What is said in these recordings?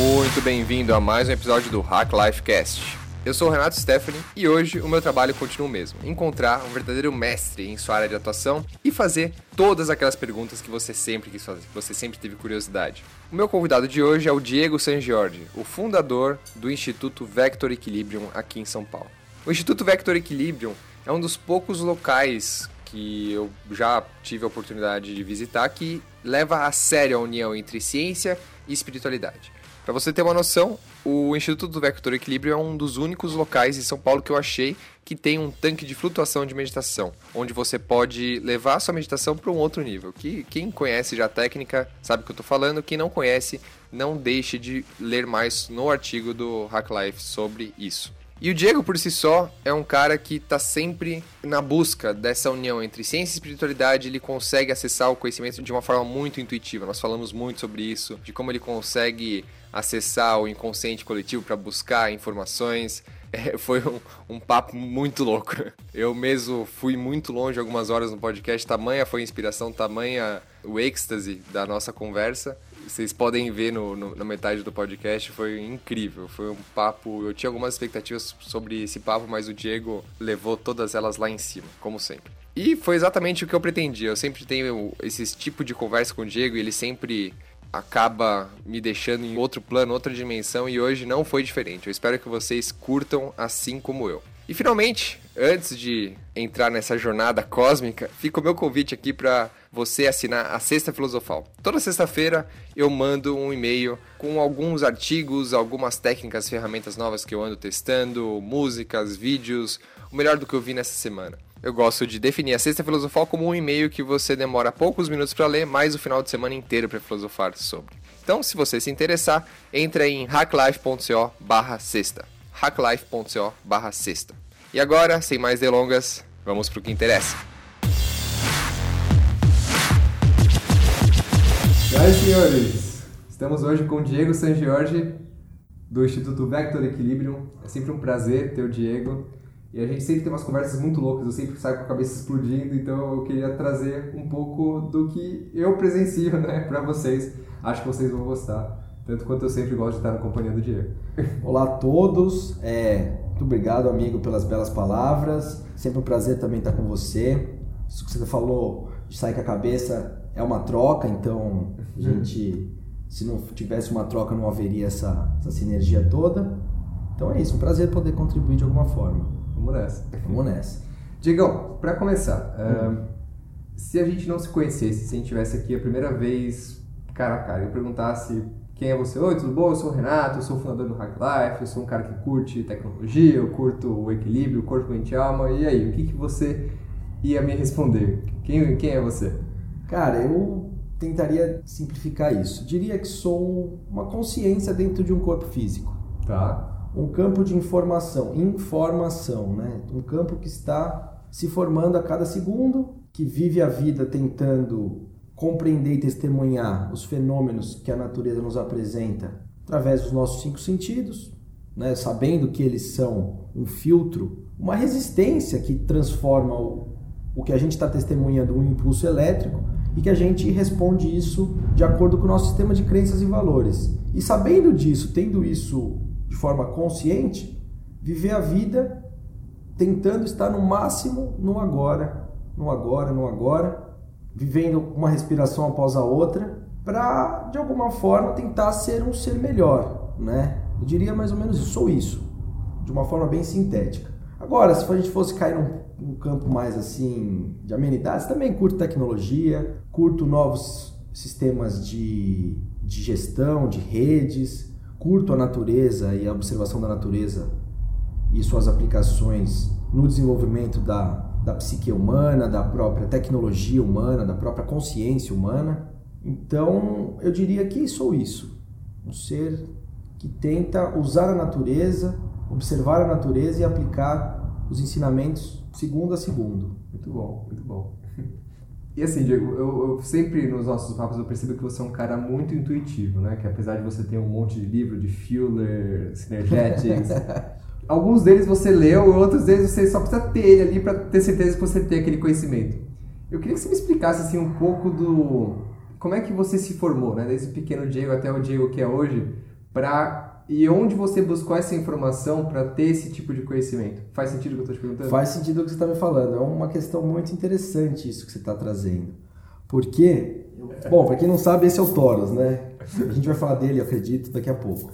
muito bem-vindo a mais um episódio do Hack Life Cast. Eu sou o Renato Stephanie e hoje o meu trabalho continua o mesmo: encontrar um verdadeiro mestre em sua área de atuação e fazer todas aquelas perguntas que você sempre quis fazer, que você sempre teve curiosidade. O meu convidado de hoje é o Diego San Giorgi, o fundador do Instituto Vector Equilibrium aqui em São Paulo. O Instituto Vector Equilibrium é um dos poucos locais que eu já tive a oportunidade de visitar que leva a sério a união entre ciência e espiritualidade. Para você ter uma noção, o Instituto do Vector Equilíbrio é um dos únicos locais em São Paulo que eu achei que tem um tanque de flutuação de meditação, onde você pode levar a sua meditação para um outro nível. Que quem conhece já a técnica sabe o que eu estou falando, quem não conhece, não deixe de ler mais no artigo do Hack Life sobre isso. E o Diego, por si só, é um cara que está sempre na busca dessa união entre ciência e espiritualidade. Ele consegue acessar o conhecimento de uma forma muito intuitiva. Nós falamos muito sobre isso, de como ele consegue acessar o inconsciente coletivo para buscar informações. É, foi um, um, papo muito louco. Eu mesmo fui muito longe algumas horas no podcast, tamanha foi a inspiração, tamanha o êxtase da nossa conversa. Vocês podem ver no, no, na metade do podcast, foi incrível. Foi um papo. Eu tinha algumas expectativas sobre esse papo, mas o Diego levou todas elas lá em cima, como sempre. E foi exatamente o que eu pretendia. Eu sempre tenho esse tipo de conversa com o Diego e ele sempre acaba me deixando em outro plano, outra dimensão e hoje não foi diferente. Eu espero que vocês curtam assim como eu. E finalmente, antes de entrar nessa jornada cósmica, fica o meu convite aqui para você assinar a Sexta Filosofal. Toda sexta-feira eu mando um e-mail com alguns artigos, algumas técnicas, ferramentas novas que eu ando testando, músicas, vídeos, o melhor do que eu vi nessa semana. Eu gosto de definir a Sexta Filosofal como um e-mail que você demora poucos minutos para ler, mais o final de semana inteiro para filosofar sobre. Então, se você se interessar, entre em hacklife.co barra sexta. hacklife.co barra sexta. E agora, sem mais delongas, vamos para o que interessa. Senhoras senhores, estamos hoje com o Diego San Giorgi, do Instituto Vector Equilibrium. É sempre um prazer ter o Diego. E a gente sempre tem umas conversas muito loucas, eu sempre saio com a cabeça explodindo, então eu queria trazer um pouco do que eu presencio, né, para vocês. Acho que vocês vão gostar, tanto quanto eu sempre gosto de estar na companhia do Diego. Olá a todos, é, muito obrigado, amigo, pelas belas palavras. Sempre um prazer também estar com você. Isso que você falou de sair com a cabeça é uma troca, então a gente, se não tivesse uma troca, não haveria essa, essa sinergia toda. Então é isso, um prazer poder contribuir de alguma forma. Vamos nessa. Vamos nessa. Diegão, para começar, uh, se a gente não se conhecesse, se a gente tivesse aqui a primeira vez cara a cara, eu perguntasse quem é você? Oi, tudo bom? Eu sou o Renato, eu sou o fundador do Hack Life, eu sou um cara que curte tecnologia, eu curto o equilíbrio, corpo, mente e alma. E aí, o que, que você ia me responder? Quem, quem é você? Cara, eu tentaria simplificar isso. Diria que sou uma consciência dentro de um corpo físico. Tá um campo de informação, informação, né? Um campo que está se formando a cada segundo, que vive a vida tentando compreender e testemunhar os fenômenos que a natureza nos apresenta através dos nossos cinco sentidos, né? sabendo que eles são um filtro, uma resistência que transforma o, o que a gente está testemunhando um impulso elétrico e que a gente responde isso de acordo com o nosso sistema de crenças e valores. E sabendo disso, tendo isso de forma consciente, viver a vida tentando estar no máximo no agora, no agora, no agora, vivendo uma respiração após a outra, para de alguma forma tentar ser um ser melhor, né? Eu diria mais ou menos isso, sou isso, de uma forma bem sintética. Agora, se a gente fosse cair num, num campo mais assim de amenidades, também curto tecnologia, curto novos sistemas de, de gestão, de redes, curto a natureza e a observação da natureza e suas aplicações no desenvolvimento da, da psique humana, da própria tecnologia humana, da própria consciência humana. Então, eu diria que sou isso, um ser que tenta usar a natureza, observar a natureza e aplicar os ensinamentos segundo a segundo. Muito bom, muito bom. E assim, Diego, eu, eu, sempre nos nossos papos eu percebo que você é um cara muito intuitivo, né? Que apesar de você ter um monte de livro de Fuller, Synergetics, alguns deles você leu e outros deles você só precisa ter ele ali para ter certeza que você tem aquele conhecimento. Eu queria que você me explicasse assim um pouco do como é que você se formou, né? Desde pequeno Diego até o Diego que é hoje. para e onde você buscou essa informação para ter esse tipo de conhecimento? Faz sentido o que eu estou te perguntando? Faz sentido o que você está me falando. É uma questão muito interessante isso que você está trazendo. Porque, bom, para quem não sabe, esse é o Toros, né? A gente vai falar dele, acredito, daqui a pouco.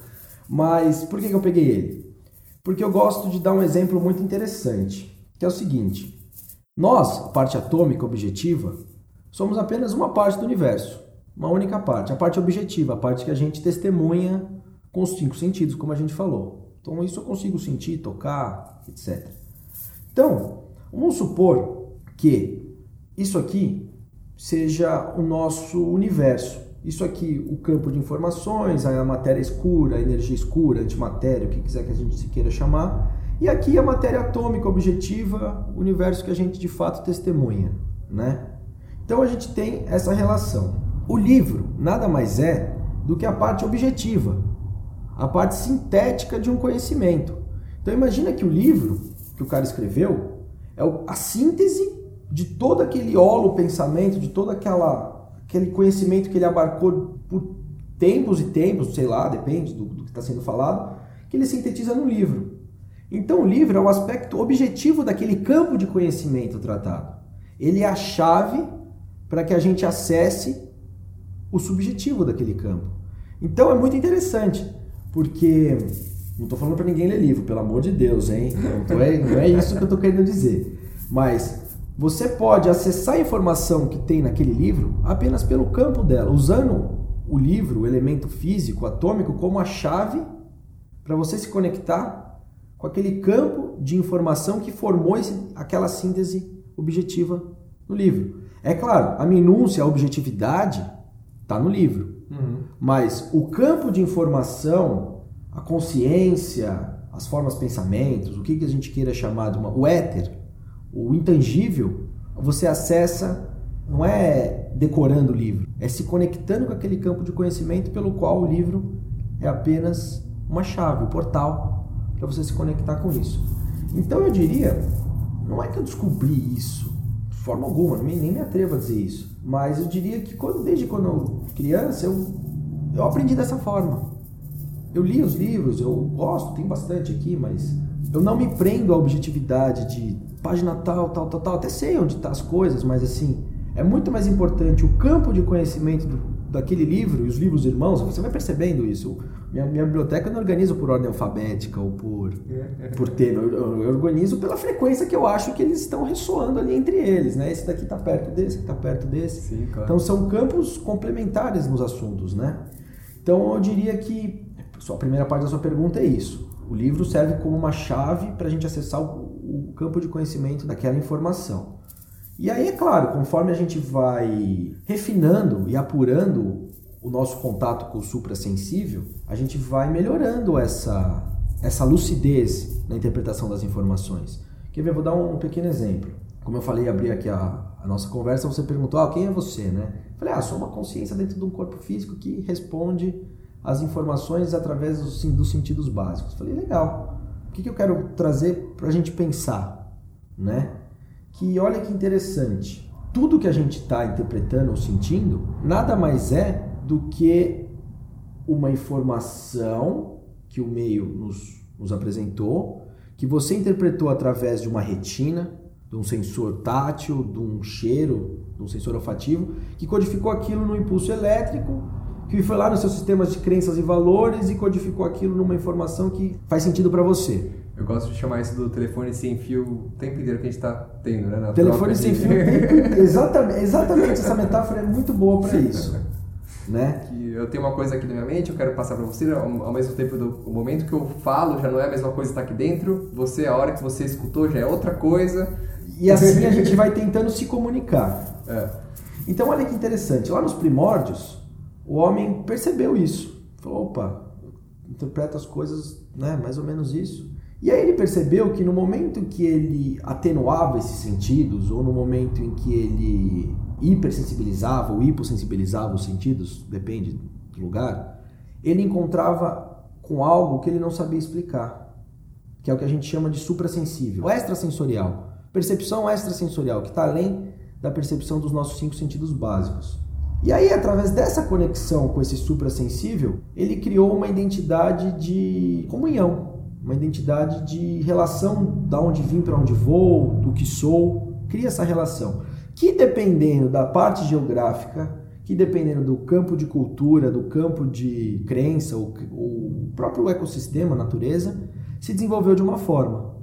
Mas por que, que eu peguei ele? Porque eu gosto de dar um exemplo muito interessante, que é o seguinte: nós, a parte atômica objetiva, somos apenas uma parte do universo, uma única parte, a parte objetiva, a parte que a gente testemunha com os cinco sentidos, como a gente falou. Então, isso eu consigo sentir, tocar, etc. Então, vamos supor que isso aqui seja o nosso universo. Isso aqui, o campo de informações, a matéria escura, a energia escura, a antimatéria, o que quiser que a gente se queira chamar. E aqui a matéria atômica objetiva, o universo que a gente de fato testemunha, né? Então a gente tem essa relação. O livro nada mais é do que a parte objetiva, a parte sintética de um conhecimento. Então imagina que o livro que o cara escreveu é a síntese de todo aquele olo pensamento, de todo aquela, aquele conhecimento que ele abarcou por tempos e tempos, sei lá, depende do, do que está sendo falado, que ele sintetiza no livro. Então o livro é o aspecto objetivo daquele campo de conhecimento tratado. Ele é a chave para que a gente acesse o subjetivo daquele campo. Então é muito interessante. Porque não estou falando para ninguém ler livro, pelo amor de Deus, hein? Não, é, não é isso que eu estou querendo dizer. Mas você pode acessar a informação que tem naquele livro apenas pelo campo dela, usando o livro, o elemento físico, atômico, como a chave para você se conectar com aquele campo de informação que formou esse, aquela síntese objetiva no livro. É claro, a minúcia, a objetividade está no livro. Uhum. Mas o campo de informação, a consciência, as formas pensamentos, o que, que a gente queira chamar de uma, o éter, o intangível, você acessa, não é decorando o livro, é se conectando com aquele campo de conhecimento pelo qual o livro é apenas uma chave, um portal para você se conectar com isso. Então eu diria, não é que eu descobri isso de forma alguma, nem, me atrevo a dizer isso. Mas eu diria que quando, desde quando eu criança, eu, eu aprendi dessa forma. Eu li os livros, eu gosto, tem bastante aqui, mas eu não me prendo à objetividade de página tal, tal, tal, tal. Até sei onde estão tá as coisas, mas assim, é muito mais importante o campo de conhecimento do, daquele livro e os livros irmãos. Você vai percebendo isso. Minha, minha biblioteca eu não organizo por ordem alfabética ou por, por tema. Eu, eu, organizo pela frequência que eu acho que eles estão ressoando ali entre eles. Né? Esse daqui está perto desse, está perto desse. Sim, claro. Então são campos complementares nos assuntos. Né? Então eu diria que a primeira parte da sua pergunta é isso. O livro serve como uma chave para a gente acessar o, campo de conhecimento daquela informação. E aí, é claro, conforme a gente vai refinando e apurando o nosso contato com o suprassensível, a gente vai melhorando essa, essa lucidez na interpretação das informações. Quer ver? Vou dar um pequeno exemplo. Como eu falei, abri aqui a, a nossa conversa, você perguntou, ah, quem é você, né? Eu falei, ah, sou uma consciência dentro de um corpo físico que responde as informações através dos, dos sentidos básicos. Eu falei, legal. O que, que eu quero trazer para a gente pensar, né? Que olha que interessante. Tudo que a gente está interpretando ou sentindo nada mais é do que uma informação que o meio nos, nos apresentou, que você interpretou através de uma retina, de um sensor tátil, de um cheiro, de um sensor olfativo, que codificou aquilo no impulso elétrico, que foi lá nos seus sistemas de crenças e valores e codificou aquilo numa informação que faz sentido para você. Eu gosto de chamar isso do telefone sem fio o tempo inteiro que a gente está tendo, né? Na telefone sem fio. exatamente, exatamente, essa metáfora é muito boa para isso né? Que eu tenho uma coisa aqui na minha mente, eu quero passar para você, ao, mesmo tempo do o momento que eu falo já não é a mesma coisa que está aqui dentro, você, a hora que você escutou já é outra coisa. E assim a gente vai tentando se comunicar. É. Então olha que interessante, lá nos primórdios, o homem percebeu isso. Falou, opa, interpreta as coisas, né, mais ou menos isso. E aí ele percebeu que no momento que ele atenuava esses sentidos, ou no momento em que ele hipersensibilizava ou hipossensibilizava os sentidos, depende do lugar, ele encontrava com algo que ele não sabia explicar, que é o que a gente chama de suprassensível, o extrasensorial, percepção extrasensorial, que está além da percepção dos nossos cinco sentidos básicos. E aí, através dessa conexão com esse suprassensível, ele criou uma identidade de comunhão, uma identidade de relação da onde vim para onde vou, do que sou, cria essa relação. Que dependendo da parte geográfica, que dependendo do campo de cultura, do campo de crença, o, o próprio ecossistema, natureza, se desenvolveu de uma forma,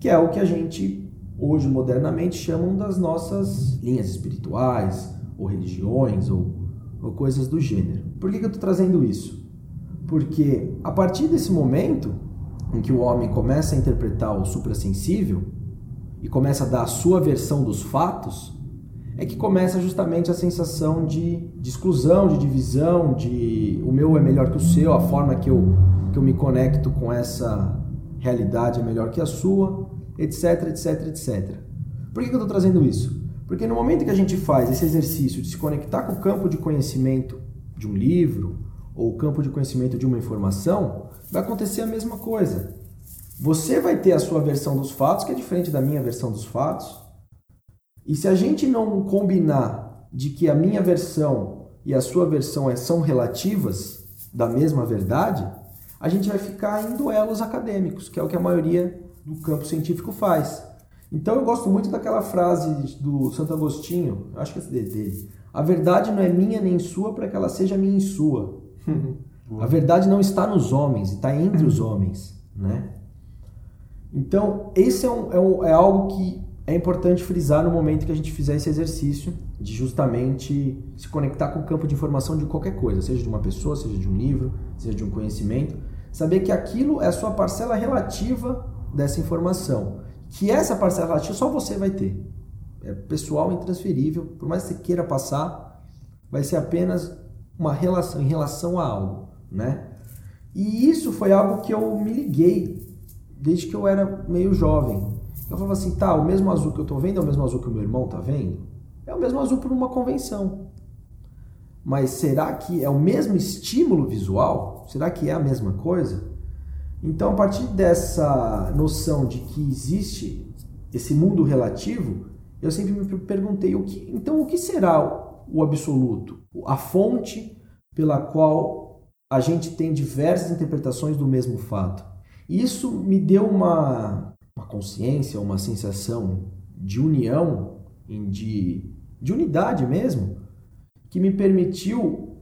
que é o que a gente hoje modernamente chamam das nossas linhas espirituais, ou religiões, ou, ou coisas do gênero. Por que, que eu estou trazendo isso? Porque a partir desse momento em que o homem começa a interpretar o suprassensível e começa a dar a sua versão dos fatos, é que começa justamente a sensação de, de, exclusão, de divisão, de o meu é melhor que o seu, a forma que eu, que eu me conecto com essa realidade é melhor que a sua, etc, etc, etc. Por que, eu estou trazendo isso? Porque no momento que a gente faz esse exercício de se conectar com o campo de conhecimento de um livro ou o campo de conhecimento de uma informação, vai acontecer a mesma coisa. Você vai ter a sua versão dos fatos, que é diferente da minha versão dos fatos. E se a gente não combinar de que a minha versão e a sua versão é, são relativas da mesma verdade, a gente vai ficar em duelos acadêmicos, que é o que a maioria do campo científico faz. Então eu gosto muito daquela frase do Santo Agostinho, acho que é dele. A verdade não é minha nem sua para que ela seja minha e sua. a verdade não está nos homens, está entre os homens, né? Então esse é, um, é, um, é algo que é importante frisar no momento que a gente fizer esse exercício de justamente se conectar com o campo de informação de qualquer coisa, seja de uma pessoa, seja de um livro, seja de um conhecimento, saber que aquilo é a sua parcela relativa dessa informação que essa parcela relativa só você vai ter. É pessoal intransferível, por mais que você queira passar, vai ser apenas uma relação em relação a algo, né? E isso foi algo que eu me liguei desde que eu era meio jovem. Eu falava assim, tá, o mesmo azul que eu tô vendo é o mesmo azul que o meu irmão tá vendo? É o mesmo azul por uma convenção. Mas será que é o mesmo estímulo visual? Será que é a mesma coisa? Então, a partir dessa noção de que existe esse mundo relativo, eu sempre me perguntei o que, então o que será o absoluto? A fonte pela qual a gente tem diversas interpretações do mesmo fato. Isso me deu uma, uma consciência, uma sensação de união, de, de unidade mesmo, que me permitiu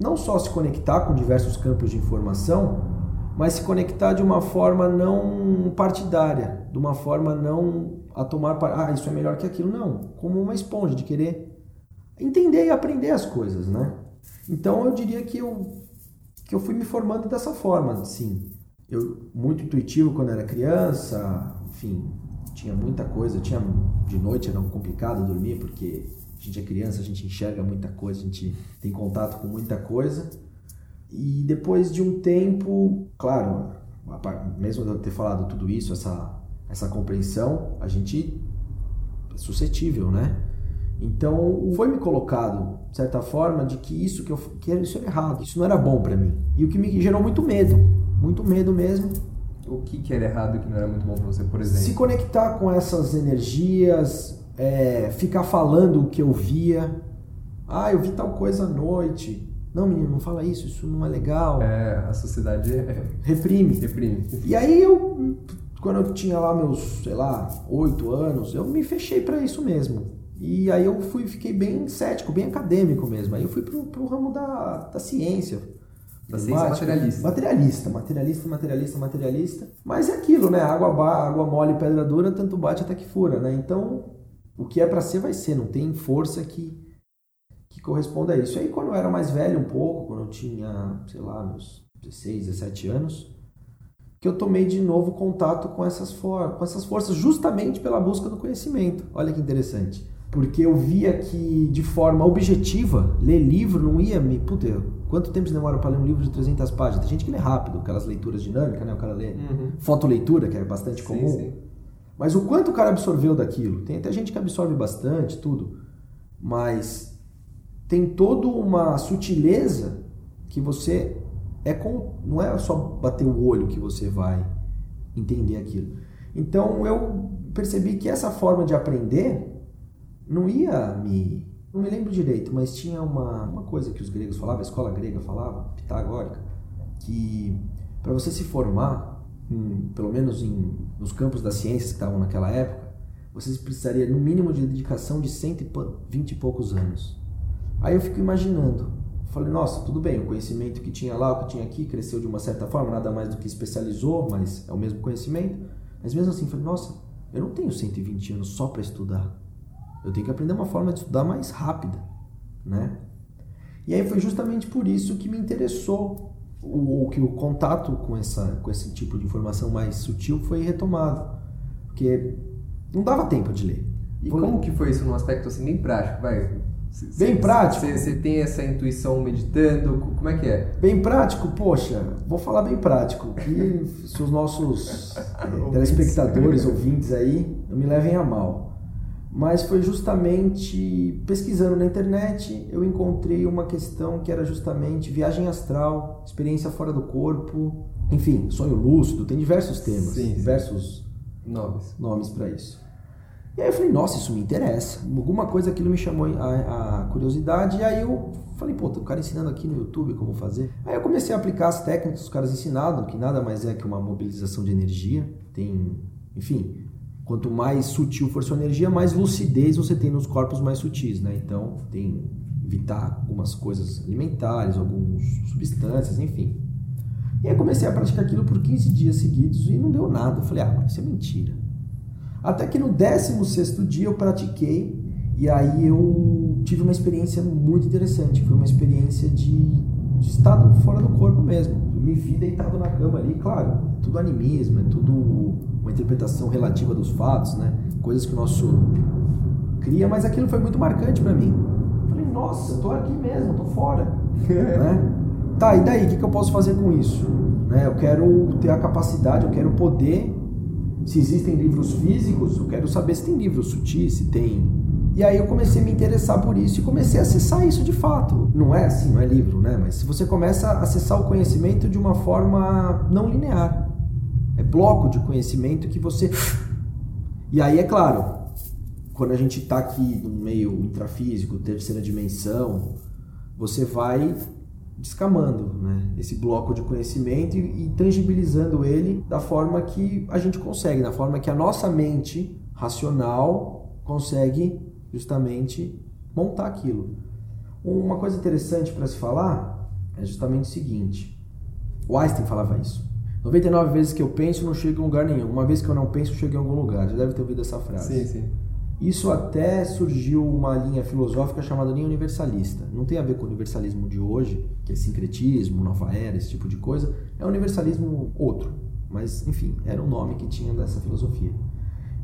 não só se conectar com diversos campos de informação, mas se conectar de uma forma não partidária, de uma forma não a tomar ah, isso é melhor que aquilo, não, como uma esponja de querer entender e aprender as coisas, né? Então eu diria que eu que eu fui me formando dessa forma, sim. Eu muito intuitivo quando era criança, enfim, tinha muita coisa, tinha de noite era complicado dormir porque a gente é criança, a gente enxerga muita coisa, a gente tem contato com muita coisa. E depois de um tempo, claro, mesmo de eu ter falado tudo isso, essa, essa compreensão, a gente é suscetível, né? Então foi me colocado, de certa forma, de que isso que eu que isso era errado, isso não era bom para mim. E o que me gerou muito medo, muito medo mesmo. O que, que era errado e que não era muito bom para você, por exemplo? Se conectar com essas energias, é, ficar falando o que eu via. Ah, eu vi tal coisa à noite. Não, menino, não fala isso, isso não é legal. É, a sociedade é... reprime. Reprime. E aí eu, quando eu tinha lá meus, sei lá, oito anos, eu me fechei para isso mesmo. E aí eu fui, fiquei bem cético, bem acadêmico mesmo. Aí eu fui pro, pro ramo da, da ciência. Da ciência materialista. Materialista, materialista, materialista, materialista. Mas é aquilo, né? Água, água mole, pedra dura, tanto bate até que fura, né? Então, o que é para ser, vai ser. Não tem força que corresponde a isso. Aí, quando eu era mais velho um pouco, quando eu tinha, sei lá, meus 16, 17 anos, que eu tomei de novo contato com essas, com essas forças, justamente pela busca do conhecimento. Olha que interessante. Porque eu via que, de forma objetiva, ler livro não ia me. Puta, quanto tempo demora para ler um livro de 300 páginas? Tem gente que lê rápido, aquelas leituras dinâmicas, né? O cara lê uhum. fotoleitura, que é bastante comum. Sim, sim. Mas o quanto o cara absorveu daquilo? Tem até gente que absorve bastante, tudo. Mas tem toda uma sutileza que você é com, não é só bater o olho que você vai entender aquilo. Então eu percebi que essa forma de aprender não ia me Não me lembro direito, mas tinha uma, uma coisa que os gregos falavam, a escola grega falava, pitagórica, que para você se formar, em, pelo menos em, nos campos das ciências que estavam naquela época, você precisaria no mínimo de dedicação de 120 e poucos anos. Aí eu fico imaginando, falei, nossa, tudo bem, o conhecimento que tinha lá, o que tinha aqui, cresceu de uma certa forma, nada mais do que especializou, mas é o mesmo conhecimento. Mas mesmo assim, falei, nossa, eu não tenho 120 anos só para estudar. Eu tenho que aprender uma forma de estudar mais rápida, né? E aí foi justamente por isso que me interessou o, que o contato com, essa, com esse tipo de informação mais sutil foi retomado. Porque não dava tempo de ler. E como que foi isso num aspecto assim bem prático? Vai, Bem prático. Você tem essa intuição meditando? Como é que é? Bem prático, poxa, vou falar bem prático. Que se os nossos telespectadores, ouvintes aí, não me levem a mal. Mas foi justamente pesquisando na internet, eu encontrei uma questão que era justamente viagem astral, experiência fora do corpo, enfim, sonho lúcido, tem diversos temas, sim, diversos sim. nomes, nomes para isso. E aí eu falei, nossa, isso me interessa. Alguma coisa aquilo me chamou a, a curiosidade. E aí eu falei, pô, tem um cara ensinando aqui no YouTube como fazer. Aí eu comecei a aplicar as técnicas que os caras ensinaram, que nada mais é que uma mobilização de energia. Tem, enfim, quanto mais sutil for sua energia, mais lucidez você tem nos corpos mais sutis, né? Então, tem evitar algumas coisas alimentares, algumas substâncias, enfim. E aí comecei a praticar aquilo por 15 dias seguidos e não deu nada. Eu falei, ah, isso é mentira. Até que no 16 dia eu pratiquei e aí eu tive uma experiência muito interessante. Foi uma experiência de, de estado fora do corpo mesmo. Eu me vi deitado na cama ali, claro, tudo animismo, é tudo uma interpretação relativa dos fatos, né? Coisas que o nosso cria, mas aquilo foi muito marcante para mim. Falei, nossa, eu tô aqui mesmo, tô fora. né? Tá, e daí? O que, que eu posso fazer com isso? Né? Eu quero ter a capacidade, eu quero poder se existem livros físicos, eu quero saber se tem livros sutis, se tem. E aí eu comecei a me interessar por isso e comecei a acessar isso de fato. Não é assim, não é livro, né? Mas se você começa a acessar o conhecimento de uma forma não linear. É bloco de conhecimento que você. E aí, é claro, quando a gente está aqui no meio intrafísico, terceira dimensão, você vai descamando né? esse bloco de conhecimento e, e tangibilizando ele da forma que a gente consegue, da forma que a nossa mente racional consegue justamente montar aquilo. Uma coisa interessante para se falar é justamente o seguinte: o Einstein falava isso. 99 vezes que eu penso, não chego em lugar nenhum. Uma vez que eu não penso, chego em algum lugar. Já deve ter ouvido essa frase. Sim, sim. Isso até surgiu uma linha filosófica chamada linha universalista. Não tem a ver com o universalismo de hoje, que é sincretismo, nova era, esse tipo de coisa. É um universalismo outro. Mas, enfim, era o nome que tinha dessa filosofia.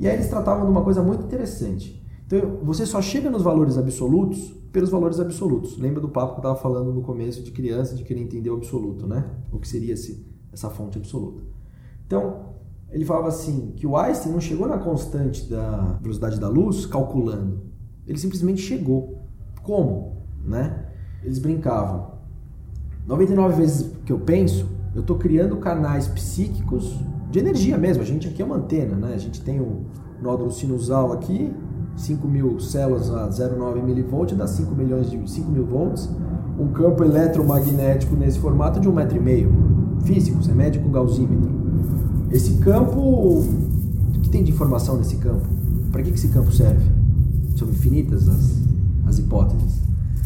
E aí eles tratavam de uma coisa muito interessante. Então, você só chega nos valores absolutos pelos valores absolutos. Lembra do papo que eu estava falando no começo de criança, de querer entender o absoluto, né? O que seria esse, essa fonte absoluta. Então, ele falava assim que o Einstein não chegou na constante da velocidade da luz calculando. Ele simplesmente chegou. Como? Né? Eles brincavam. 99 vezes que eu penso, eu estou criando canais psíquicos de energia mesmo. A gente aqui é uma antena, né? A gente tem um nódulo sinusal aqui, 5 mil células a 0,9 milivolt, dá 5 milhões de 5 mil volts. Um campo eletromagnético nesse formato de um metro e meio. Físico, você mede com gaussímetro. Esse campo, o que tem de informação nesse campo? Para que, esse campo serve? São infinitas as, as hipóteses.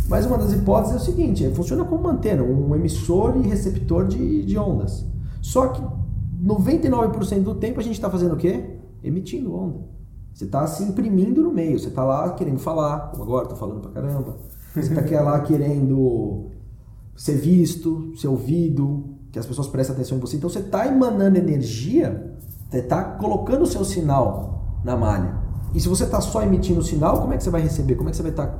Mas uma das hipóteses é o seguinte: é, funciona como uma antena, um emissor e receptor de, de ondas. Só que 99% do tempo a gente está fazendo o quê? Emitindo onda. Você está se imprimindo no meio, você está lá querendo falar, como agora estou falando pra caramba. Você está lá querendo ser visto, ser ouvido, que as pessoas prestem atenção em você. Então você está emanando energia, você está colocando o seu sinal na malha. E se você está só emitindo o sinal, como é que você vai receber? Como é que você vai estar tá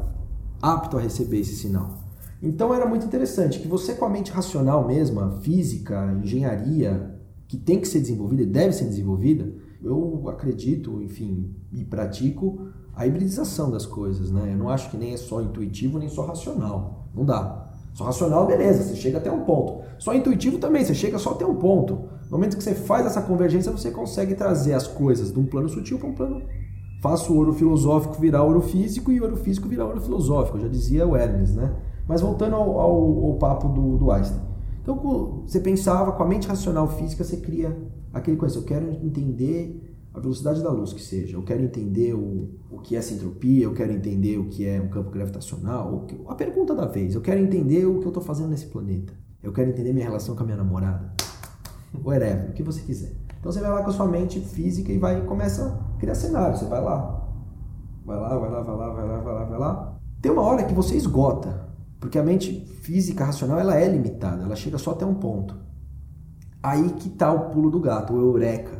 apto a receber esse sinal? Então era muito interessante que você com a mente racional mesmo, a física, engenharia, que tem que ser desenvolvida e deve ser desenvolvida, eu acredito, enfim, e pratico a hibridização das coisas, né? Eu não acho que nem é só intuitivo nem só racional. Não dá. Só racional, beleza, você chega até um ponto. Só intuitivo também, você chega só até um ponto. No momento que você faz essa convergência, você consegue trazer as coisas de um plano sutil para um plano faço o ouro filosófico virar ouro físico e o ouro físico virar ouro filosófico, já dizia o Hermes, né? Mas voltando ao, ao, ao papo do, do Einstein. Então, você pensava com a mente racional física, você cria aquele conhecimento. Eu quero entender a velocidade da luz que seja, eu quero entender o, o que é essa entropia, eu quero entender o que é um campo gravitacional, a pergunta da vez, eu quero entender o que eu estou fazendo nesse planeta, eu quero entender minha relação com a minha namorada, whatever, o que você quiser. Então você vai lá com a sua mente física e vai começa a criar cenário, você vai lá, vai lá, vai lá, vai lá, vai lá, vai lá, vai lá. Tem uma hora que você esgota, porque a mente física racional ela é limitada, ela chega só até um ponto. Aí que está o pulo do gato, o eureka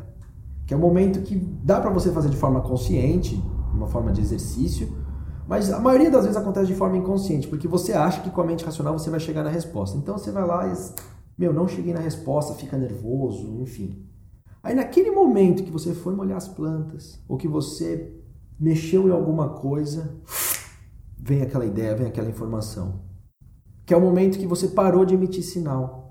que é um momento que dá para você fazer de forma consciente, uma forma de exercício, mas a maioria das vezes acontece de forma inconsciente, porque você acha que com a mente racional você vai chegar na resposta. Então você vai lá e, meu, não cheguei na resposta, fica nervoso, enfim. Aí naquele momento que você foi molhar as plantas, ou que você mexeu em alguma coisa, vem aquela ideia, vem aquela informação. Que é o momento que você parou de emitir sinal.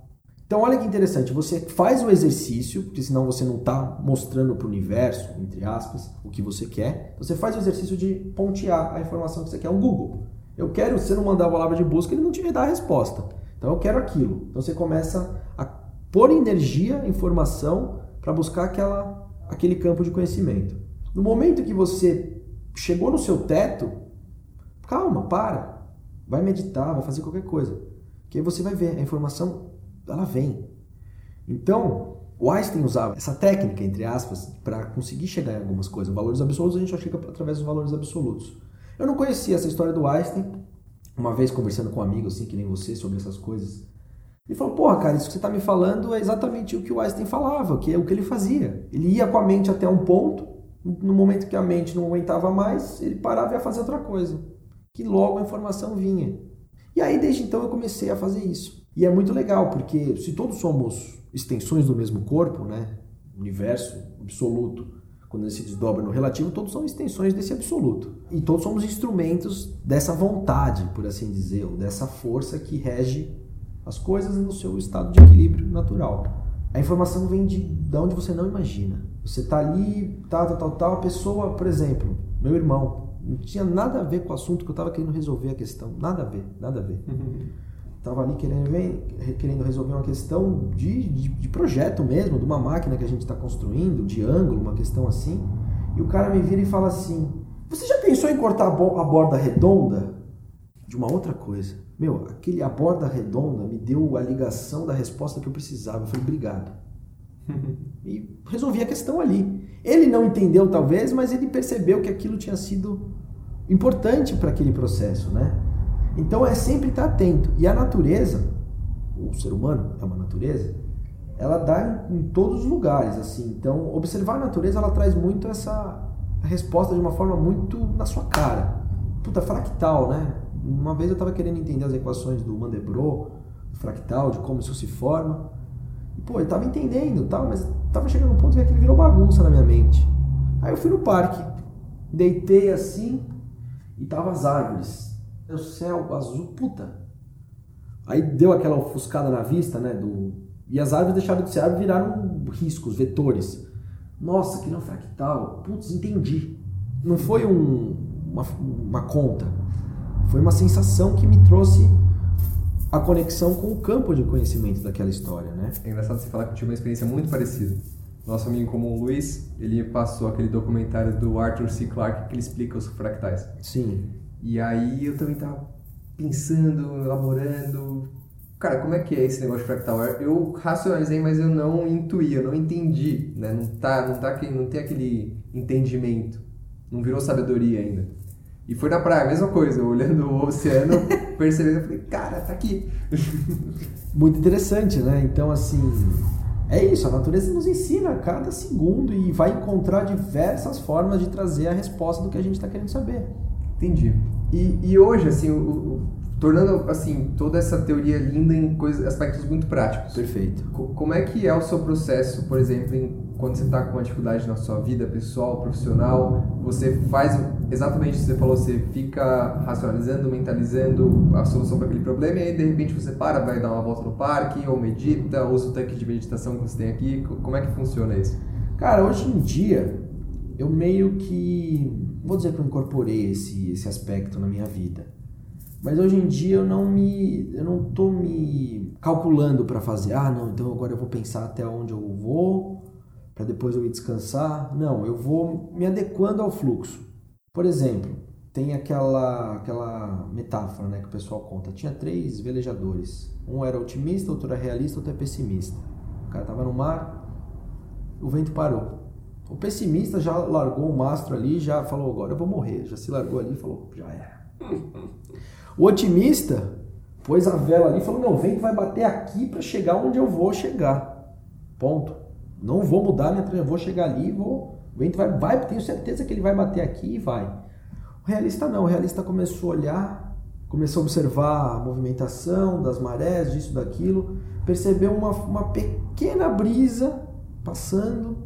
Então, olha que interessante, você faz o exercício, porque senão você não está mostrando para o universo, entre aspas, o que você quer. Você faz o exercício de pontear a informação que você quer. O Google. Eu quero, se você não mandar a palavra de busca, ele não te dá a resposta. Então, eu quero aquilo. Então, você começa a pôr energia, informação, para buscar aquela, aquele campo de conhecimento. No momento que você chegou no seu teto, calma, para. Vai meditar, vai fazer qualquer coisa. Que aí você vai ver a informação ela vem. Então, o Einstein usava essa técnica, entre aspas, para conseguir chegar em algumas coisas. Valores absolutos a gente só chega através dos valores absolutos. Eu não conhecia essa história do Einstein. Uma vez conversando com um amigo, assim, que nem você, sobre essas coisas. Ele falou, porra, cara, isso que você está me falando é exatamente o que o Einstein falava, que é o que ele fazia. Ele ia com a mente até um ponto, no momento que a mente não aguentava mais, ele parava e ia fazer outra coisa. Que logo a informação vinha. E aí, desde então, eu comecei a fazer isso. E é muito legal, porque se todos somos extensões do mesmo corpo, né? Universo absoluto, quando ele se desdobra no relativo, todos são extensões desse absoluto. E todos somos instrumentos dessa vontade, por assim dizer, ou dessa força que rege as coisas no seu estado de equilíbrio natural. A informação vem de, de onde você não imagina. Você está ali, tal, tal, tal, tal, a pessoa, por exemplo, meu irmão, não tinha nada a ver com o assunto que eu estava querendo resolver a questão. Nada a ver, nada a ver. estava ali querendo, querendo resolver uma questão de, de, de, projeto mesmo, de uma máquina que a gente está construindo, de ângulo, uma questão assim. E o cara me vira e fala assim: Você já pensou em cortar a, bo a borda redonda? De uma outra coisa. Meu, aquele, a borda redonda me deu a ligação da resposta que eu precisava. Eu falei: Obrigado. e resolvi a questão ali. Ele não entendeu, talvez, mas ele percebeu que aquilo tinha sido importante para aquele processo, né? Então é sempre estar atento. E a natureza, o ser humano é uma natureza, ela dá em, em todos os lugares, assim. Então, observar a natureza, ela traz muito essa resposta de uma forma muito na sua cara. Puta, fractal, né? Uma vez eu estava querendo entender as equações do Mandelbrot, do fractal, de como isso se forma. E, pô, eu estava entendendo, tal, mas estava chegando um ponto que aquilo virou bagunça na minha mente. Aí eu fui no parque, deitei assim e tava as árvores o céu azul, puta. Aí deu aquela ofuscada na vista, né? Do... E as árvores deixaram de ser árvores viraram riscos, vetores. Nossa, que não fractal. Putz, entendi. Não foi um, uma, uma conta. Foi uma sensação que me trouxe a conexão com o campo de conhecimento daquela história, né? É engraçado você falar que eu tive uma experiência muito parecida. Nosso amigo comum Luiz, ele passou aquele documentário do Arthur C. Clarke que ele explica os fractais. Sim. E aí eu também tava pensando, elaborando. Cara, como é que é esse negócio de fractal? Eu racionalizei, mas eu não intuí, eu não entendi, né? Não, tá, não, tá, não tem aquele entendimento. Não virou sabedoria ainda. E foi na praia, a mesma coisa, olhando o oceano, percebendo, eu falei, cara, tá aqui. Muito interessante, né? Então, assim, é isso, a natureza nos ensina a cada segundo e vai encontrar diversas formas de trazer a resposta do que a gente está querendo saber. Entendi. E, e hoje, assim, o, o, tornando assim toda essa teoria linda em coisas, aspectos muito práticos. Perfeito. como é que é o seu processo, por exemplo, em, quando você está com uma dificuldade na sua vida pessoal, profissional, você faz exatamente o que você falou, você fica racionalizando, mentalizando a solução para aquele problema e aí de repente você para, vai dar uma volta no parque ou medita, usa o tanque de meditação que você tem aqui. Como é que funciona isso? Cara, hoje em dia eu meio que. Vou dizer que eu incorporei esse, esse aspecto na minha vida. Mas hoje em dia eu não me. Eu não tô me calculando para fazer. Ah, não, então agora eu vou pensar até onde eu vou, para depois eu ir descansar. Não, eu vou me adequando ao fluxo. Por exemplo, tem aquela, aquela metáfora né, que o pessoal conta. Tinha três velejadores. Um era otimista, outro era realista, outro é pessimista. O cara estava no mar, o vento parou. O pessimista já largou o mastro ali, já falou, agora eu vou morrer. Já se largou ali e falou, já é. O otimista pôs a vela ali e falou, não, o vento vai bater aqui para chegar onde eu vou chegar. Ponto. Não vou mudar minha trajetória, vou chegar ali, vou... o vento vai, vai, tenho certeza que ele vai bater aqui e vai. O realista não, o realista começou a olhar, começou a observar a movimentação das marés, disso, daquilo, percebeu uma, uma pequena brisa passando,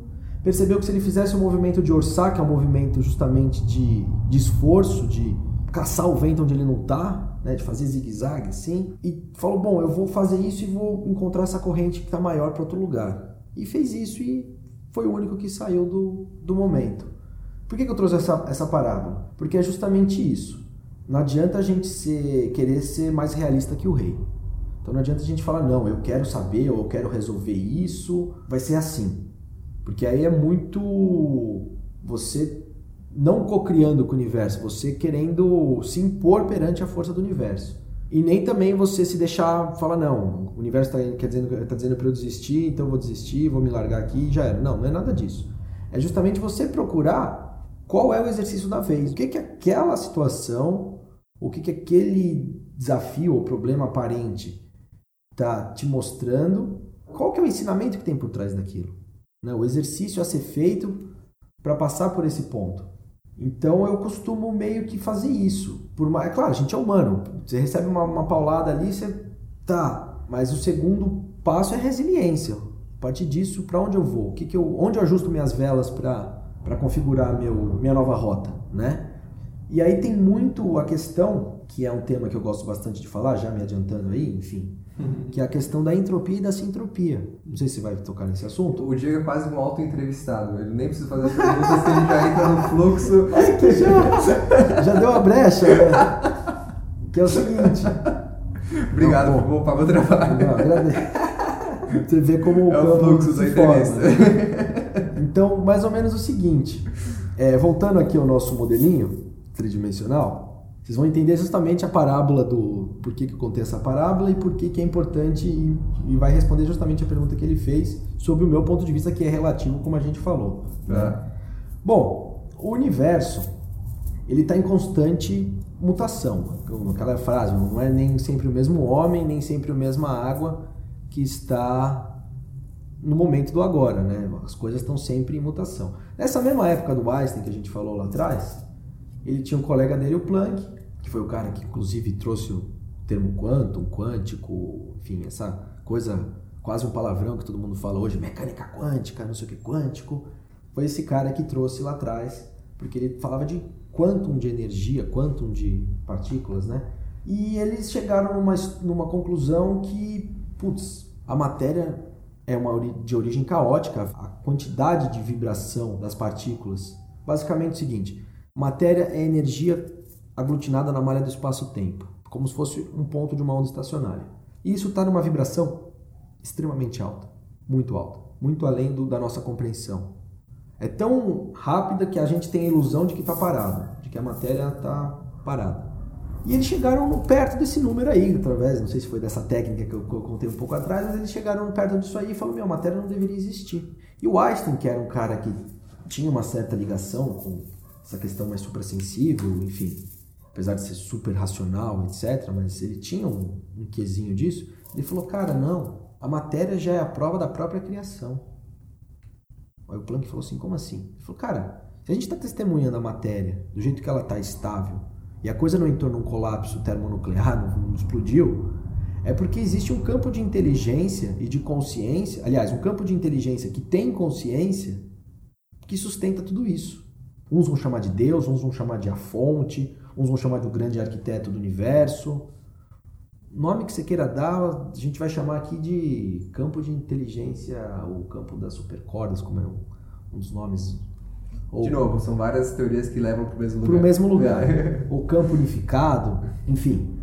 percebeu que se ele fizesse um movimento de orçar, que é um movimento justamente de, de esforço, de caçar o vento onde ele não está, né, de fazer zigue-zague assim, e falou: Bom, eu vou fazer isso e vou encontrar essa corrente que está maior para outro lugar. E fez isso e foi o único que saiu do, do momento. Por que, que eu trouxe essa, essa parábola? Porque é justamente isso. Não adianta a gente ser, querer ser mais realista que o rei. Então não adianta a gente falar, não, eu quero saber ou eu quero resolver isso, vai ser assim. Porque aí é muito você não cocriando com o universo, você querendo se impor perante a força do universo. E nem também você se deixar falar, não, o universo está dizendo, tá dizendo para eu desistir, então eu vou desistir, vou me largar aqui e já era. Não, não é nada disso. É justamente você procurar qual é o exercício da vez. O que, que aquela situação, o que, que aquele desafio ou problema aparente está te mostrando, qual que é o ensinamento que tem por trás daquilo. Né? O exercício a ser feito para passar por esse ponto. Então eu costumo meio que fazer isso. Por uma, é claro, a gente é humano. Você recebe uma, uma paulada ali, você tá. Mas o segundo passo é resiliência. A partir disso, para onde eu vou? O que, que eu, onde eu ajusto minhas velas para configurar meu, minha nova rota, né? E aí tem muito a questão, que é um tema que eu gosto bastante de falar, já me adiantando aí, enfim, uhum. que é a questão da entropia e da sintropia. Não sei se vai tocar nesse assunto. O Diego é quase um auto-entrevistado, ele nem precisa fazer as perguntas que ele já entra no fluxo. É que já, já deu a brecha, né? Que é o seguinte. Obrigado, não, vou para o trabalho. Não, agradeço. Você vê como é o fluxo da entrevista. Então, mais ou menos o seguinte, é, voltando aqui ao nosso modelinho tridimensional, vocês vão entender justamente a parábola do por que, que contei essa parábola e por que, que é importante e, e, vai responder justamente a pergunta que ele fez sobre o meu ponto de vista que é relativo, como a gente falou. Né? É. Bom, o universo ele está em constante mutação. Aquela frase, não é nem sempre o mesmo homem, nem sempre a mesma água que está no momento do agora, né? As coisas estão sempre em mutação. Nessa mesma época do Einstein que a gente falou lá atrás, ele tinha um colega dele, o Planck, que foi o cara que inclusive trouxe o termo quantum, quântico, enfim, essa coisa quase um palavrão que todo mundo fala hoje, mecânica quântica, não sei o que quântico. Foi esse cara que trouxe lá atrás, porque ele falava de quantum de energia, quantum de partículas, né? E eles chegaram numa, numa conclusão que, putz, a matéria é uma de origem caótica, a quantidade de vibração das partículas. Basicamente é o seguinte: matéria é energia aglutinada na malha do espaço-tempo, como se fosse um ponto de uma onda estacionária. E isso está numa vibração extremamente alta, muito alta, muito além do, da nossa compreensão. É tão rápida que a gente tem a ilusão de que está parada, de que a matéria está parada. E eles chegaram perto desse número aí, através, não sei se foi dessa técnica que eu, que eu contei um pouco atrás, mas eles chegaram perto disso aí e falaram: meu, a matéria não deveria existir. E o Einstein, que era um cara que tinha uma certa ligação com essa questão mais suprassensível, enfim, apesar de ser super racional, etc., mas ele tinha um, um quesinho disso, ele falou: cara, não, a matéria já é a prova da própria criação. Aí o Planck falou assim: como assim? Ele falou: cara, se a gente está testemunhando a matéria do jeito que ela está estável, e a coisa não entrou num colapso termonuclear, não, não explodiu, é porque existe um campo de inteligência e de consciência, aliás, um campo de inteligência que tem consciência que sustenta tudo isso. Uns vão chamar de Deus, uns vão chamar de a fonte, uns vão chamar de o grande arquiteto do universo. Nome que você queira dar, a gente vai chamar aqui de campo de inteligência, o campo das supercordas, como é um dos nomes Ou De novo, são várias teorias que levam para o mesmo lugar. para o mesmo lugar. É. o campo unificado, enfim.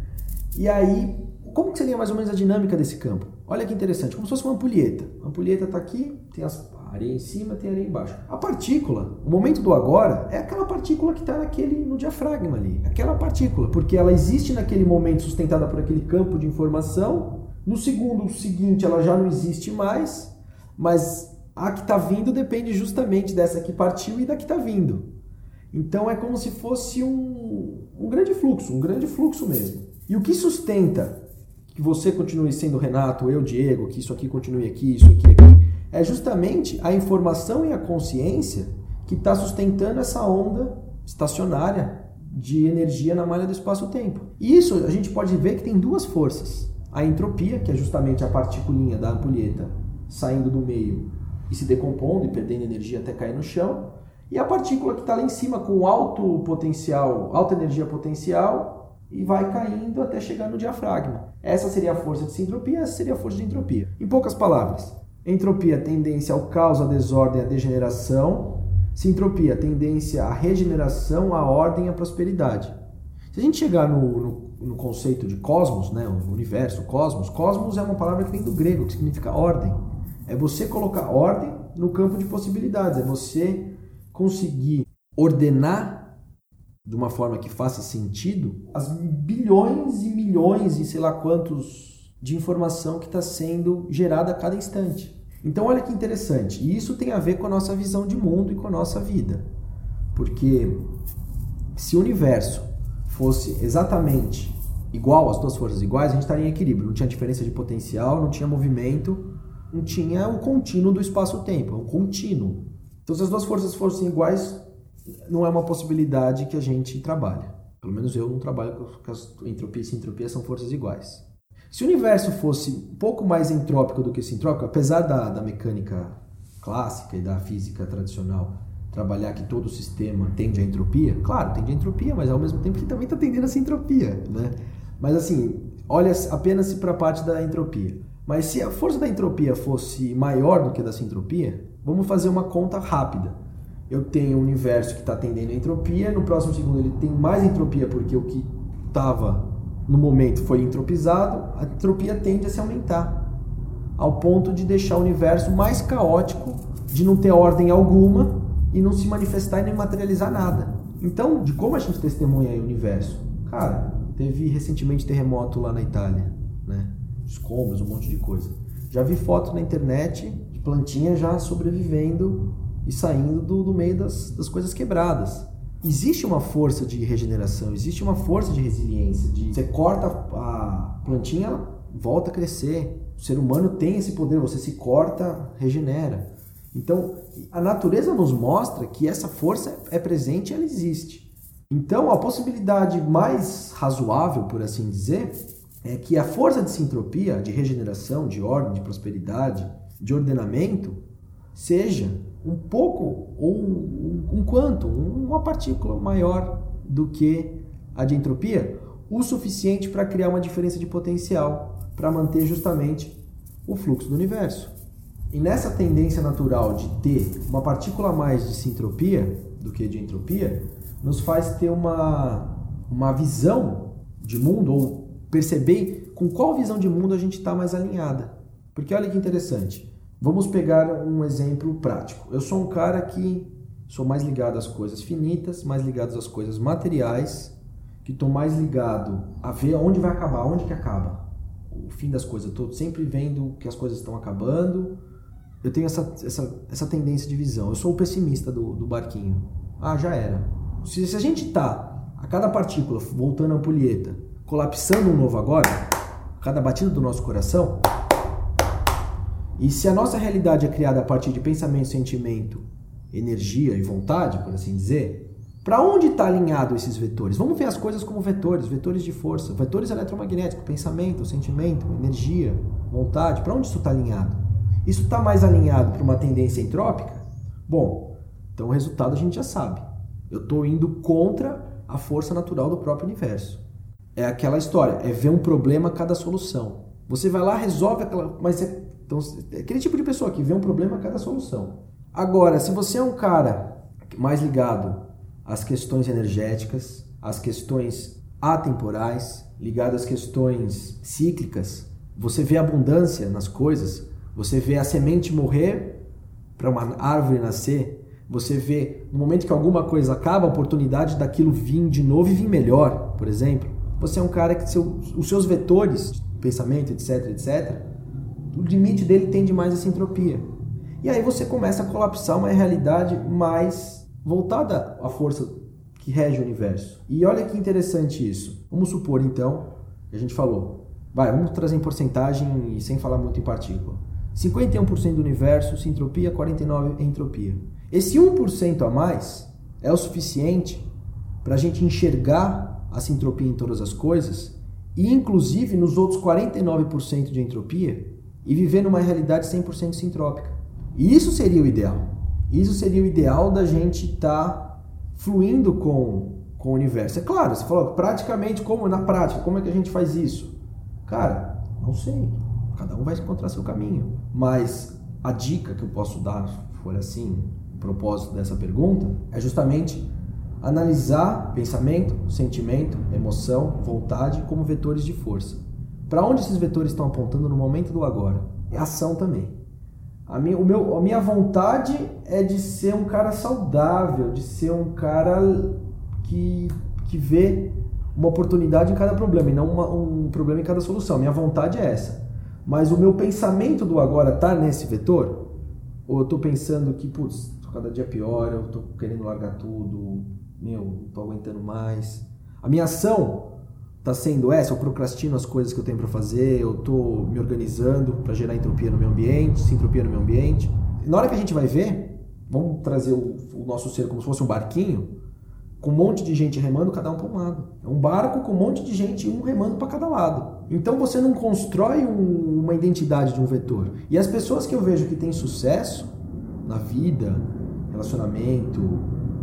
E aí, como que seria mais ou menos a dinâmica desse campo? Olha que interessante, como se fosse uma ampulheta. A ampulheta está aqui, tem as areia em cima, tem areia embaixo. A partícula, o momento do agora, é aquela partícula que está no diafragma ali. Aquela partícula, porque ela existe naquele momento sustentada por aquele campo de informação. No segundo seguinte, ela já não existe mais, mas a que está vindo depende justamente dessa que partiu e da que está vindo. Então é como se fosse um, um grande fluxo, um grande fluxo mesmo. E o que sustenta que você continue sendo Renato, eu, Diego, que isso aqui continue aqui, isso aqui, aqui, é justamente a informação e a consciência que está sustentando essa onda estacionária de energia na malha do espaço-tempo. E isso a gente pode ver que tem duas forças. A entropia, que é justamente a particulinha da ampulheta saindo do meio e se decompondo e perdendo energia até cair no chão, e a partícula que está lá em cima com alto potencial, alta energia potencial e vai caindo até chegar no diafragma. Essa seria a força de sintropia, essa seria a força de entropia. Em poucas palavras, Entropia, tendência ao caos, à desordem, à degeneração. Sintropia, tendência à regeneração, à ordem e à prosperidade. Se a gente chegar no, no, no, conceito de cosmos, né, o universo, cosmos, cosmos é uma palavra que vem do grego, que significa ordem. É você colocar ordem no campo de possibilidades, é você conseguir ordenar de uma forma que faça sentido as bilhões e milhões e sei lá quantos de informação que está sendo gerada a cada instante. Então, olha que interessante. E isso tem a ver com a nossa visão de mundo e com a nossa vida. Porque se o universo fosse exatamente igual, as duas forças iguais, a gente estaria em equilíbrio. Não tinha diferença de potencial, não tinha movimento, não tinha o contínuo do espaço-tempo, é um contínuo. Então, se as duas forças fossem iguais, não é uma possibilidade que a gente trabalha. Pelo menos eu não trabalho com entropia e sintropia são forças iguais. Se o universo fosse um pouco mais entrópico do que sintrópico, apesar da, da mecânica clássica e da física tradicional trabalhar que todo sistema tende à entropia, claro, tende à entropia, mas ao mesmo tempo que também está tendendo a sintropia, né? Mas assim, olha apenas para a parte da entropia. Mas se a força da entropia fosse maior do que a da sintropia, vamos fazer uma conta rápida. Eu tenho um universo que está tendendo a entropia, no próximo segundo ele tem mais entropia porque o que estava no momento foi entropizado, a entropia tende a se aumentar, ao ponto de deixar o universo mais caótico, de não ter ordem alguma e não se manifestar e nem materializar nada. Então, de como a gente testemunha o universo? Cara, teve recentemente terremoto lá na Itália, né? Escombros, um monte de coisa. Já vi foto na internet de plantinha já sobrevivendo e saindo do, do meio das, das coisas quebradas existe uma força de regeneração, existe uma força de resiliência. De você corta a plantinha, ela volta a crescer. O ser humano tem esse poder, você se corta, regenera. Então, a natureza nos mostra que essa força é presente ela existe. Então, a possibilidade mais razoável, por assim dizer, é que a força de sintropia, de regeneração, de ordem, de prosperidade, de ordenamento, seja um pouco ou um, um, quanto, uma partícula maior do que a de entropia, o suficiente para criar uma diferença de potencial para manter justamente o fluxo do universo. E nessa tendência natural de ter uma partícula mais de sintropia do que de entropia, nos faz ter uma, uma visão de mundo ou perceber com qual visão de mundo a gente está mais alinhada. Porque olha que interessante. Vamos pegar um exemplo prático. Eu sou um cara que sou mais ligado às coisas finitas, mais ligado às coisas materiais, que estou mais ligado a ver onde vai acabar, onde que acaba. O fim das coisas. Estou sempre vendo que as coisas estão acabando. Eu tenho essa, essa, essa tendência de visão. Eu sou o pessimista do, do barquinho. Ah, já era. Se, se a gente está a cada partícula voltando a ampulheta, colapsando um novo agora, cada batida do nosso coração, e se a nossa realidade é criada a partir de pensamento, sentimento, energia e vontade, por assim dizer, para onde está alinhado esses vetores? Vamos ver as coisas como vetores, vetores de força, vetores eletromagnéticos, pensamento, sentimento, energia, vontade. Para onde isso está alinhado? Isso está mais alinhado para uma tendência entrópica? Bom, então o resultado a gente já sabe. Eu estou indo contra a força natural do próprio universo. É aquela história, é ver um problema cada solução. Você vai lá, resolve aquela, mas é então, é aquele tipo de pessoa que vê um problema a cada solução. Agora, se você é um cara mais ligado às questões energéticas, às questões atemporais, ligado às questões cíclicas. Você vê abundância nas coisas, você vê a semente morrer para uma árvore nascer, você vê no momento que alguma coisa acaba, a oportunidade daquilo vir de novo e vir melhor, por exemplo. Você é um cara que seu, os seus vetores, pensamento, etc, etc, o limite dele tende mais essa entropia. E aí você começa a colapsar uma realidade mais voltada à força que rege o universo. E olha que interessante isso. Vamos supor então, a gente falou, vai, vamos trazer em porcentagem e sem falar muito em partícula. 51% do universo se entropia, 49% é entropia. Esse 1% a mais é o suficiente para a gente enxergar a sintropia em todas as coisas e inclusive nos outros 49% de entropia e viver numa realidade 100% sintrópica. E isso seria o ideal. Isso seria o ideal da gente estar tá fluindo com, com o universo. É claro, você falou praticamente como na prática, como é que a gente faz isso? Cara, não sei. Cada um vai encontrar seu caminho. Mas a dica que eu posso dar, se for assim, o propósito dessa pergunta, é justamente analisar pensamento, sentimento, emoção, vontade como vetores de força. Para onde esses vetores estão apontando no momento do agora? É ação também. A minha, o meu, a minha vontade é de ser um cara saudável, de ser um cara que, que vê uma oportunidade em cada problema e não uma, um problema em cada solução. Minha vontade é essa. Mas o meu pensamento do agora está nesse vetor? Ou eu estou pensando que, putz, cada dia pior, eu estou querendo largar tudo, meu, não estou aguentando mais. A minha ação está sendo essa, eu procrastino as coisas que eu tenho para fazer, eu estou me organizando para gerar entropia no meu ambiente, entropia no meu ambiente. Na hora que a gente vai ver, vamos trazer o, o nosso ser como se fosse um barquinho, com um monte de gente remando, cada um para um lado. É um barco com um monte de gente, um remando para cada lado. Então você não constrói um, uma identidade de um vetor. E as pessoas que eu vejo que têm sucesso na vida, relacionamento,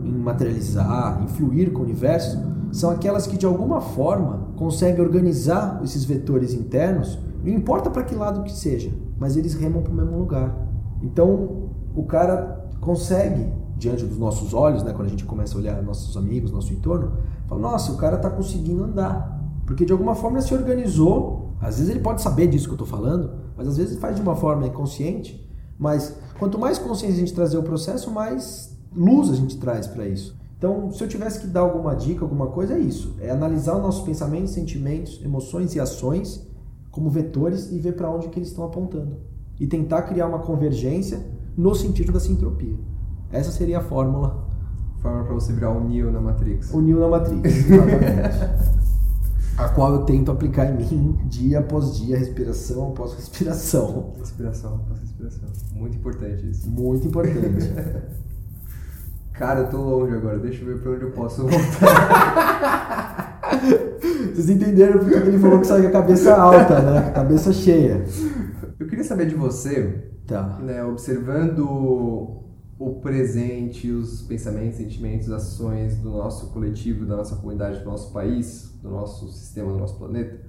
em materializar, em fluir com o universo, são aquelas que de alguma forma conseguem organizar esses vetores internos, não importa para que lado que seja, mas eles remam para o mesmo lugar. Então o cara consegue, diante dos nossos olhos, né, quando a gente começa a olhar nossos amigos, nosso entorno, fala: nossa, o cara está conseguindo andar. Porque de alguma forma ele se organizou. Às vezes ele pode saber disso que eu estou falando, mas às vezes faz de uma forma inconsciente. Mas quanto mais consciência a gente trazer o processo, mais luz a gente traz para isso. Então, se eu tivesse que dar alguma dica, alguma coisa, é isso: é analisar os nossos pensamentos, sentimentos, emoções e ações como vetores e ver para onde que eles estão apontando. E tentar criar uma convergência no sentido da sintropia. Essa seria a fórmula. Fórmula para você virar o Neo na Matrix. O Neo na Matrix, exatamente. a qual eu tento aplicar em mim dia após dia, respiração após respiração. Respiração após respiração. Muito importante isso. Muito importante. Cara, eu tô longe agora, deixa eu ver pra onde eu posso voltar. Vocês entenderam porque ele falou que sai com a cabeça alta, né? Cabeça cheia. Eu queria saber de você, tá. né, observando o presente, os pensamentos, sentimentos, ações do nosso coletivo, da nossa comunidade, do nosso país, do nosso sistema, do nosso planeta,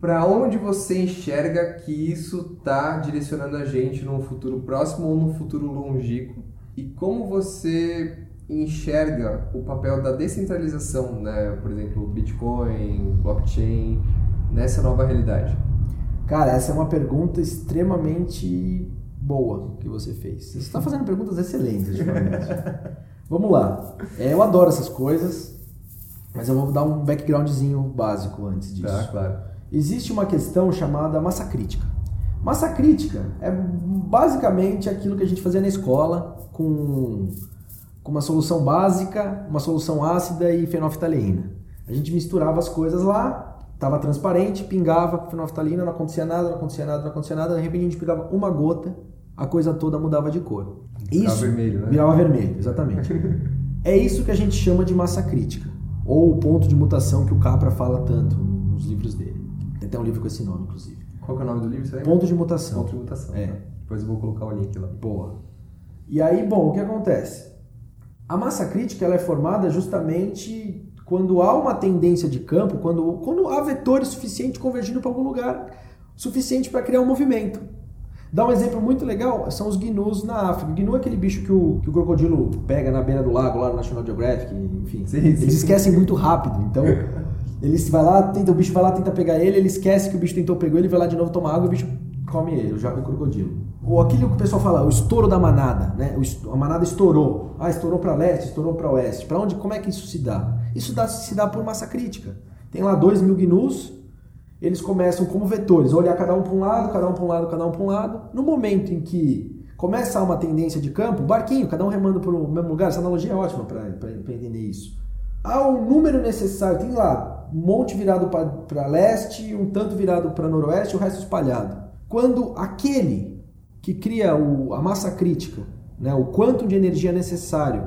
para onde você enxerga que isso está direcionando a gente num futuro próximo ou num futuro longínquo? E como você enxerga o papel da descentralização, né? por exemplo, Bitcoin, blockchain, nessa nova realidade? Cara, essa é uma pergunta extremamente boa que você fez. Você está fazendo perguntas excelentes, ultimamente. Vamos lá. É, eu adoro essas coisas, mas eu vou dar um backgroundzinho básico antes disso. Tá, claro. Existe uma questão chamada massa crítica. Massa crítica é basicamente aquilo que a gente fazia na escola com com uma solução básica, uma solução ácida e fenolftaleína. A gente misturava as coisas lá, estava transparente, pingava fenolftalina, não acontecia nada, não acontecia nada, não acontecia nada, de repente a gente pegava uma gota, a coisa toda mudava de cor. Virava isso, vermelho, né? Virava vermelho, exatamente. é isso que a gente chama de massa crítica, ou o ponto de mutação que o Capra fala tanto nos livros dele. Tem até um livro com esse nome, inclusive. Qual é o nome do livro? Ponto de mutação. Ponto de mutação. É. Tá? Depois eu vou colocar o link lá. Boa. E aí, bom, o que acontece? A massa crítica ela é formada justamente quando há uma tendência de campo, quando, quando há vetores suficientes convergindo para algum lugar, suficiente para criar um movimento. Dá um exemplo muito legal, são os gnus na África. O gnu é aquele bicho que o, que o crocodilo pega na beira do lago, lá no National Geographic, enfim. Sim, eles sim. esquecem muito rápido, então... Eles vai lá, tenta, o bicho vai lá, tenta pegar ele, ele esquece que o bicho tentou pegar ele, vai lá de novo tomar água e o bicho come ele, joga o crocodilo. Ou aquilo que o pessoal fala, o estouro da manada, né? a manada estourou. Ah, estourou para leste, estourou para oeste. Para onde? Como é que isso se dá? Isso dá, se dá por massa crítica. Tem lá dois mil gnus, eles começam como vetores, olhar cada um para um lado, cada um para um lado, cada um para um lado. No momento em que começa uma tendência de campo, barquinho, cada um remando para o mesmo lugar, essa analogia é ótima para entender isso. Há o número necessário, tem lá um monte virado para leste, um tanto virado para noroeste, o resto espalhado. Quando aquele que cria o, a massa crítica, né, o quanto de energia necessário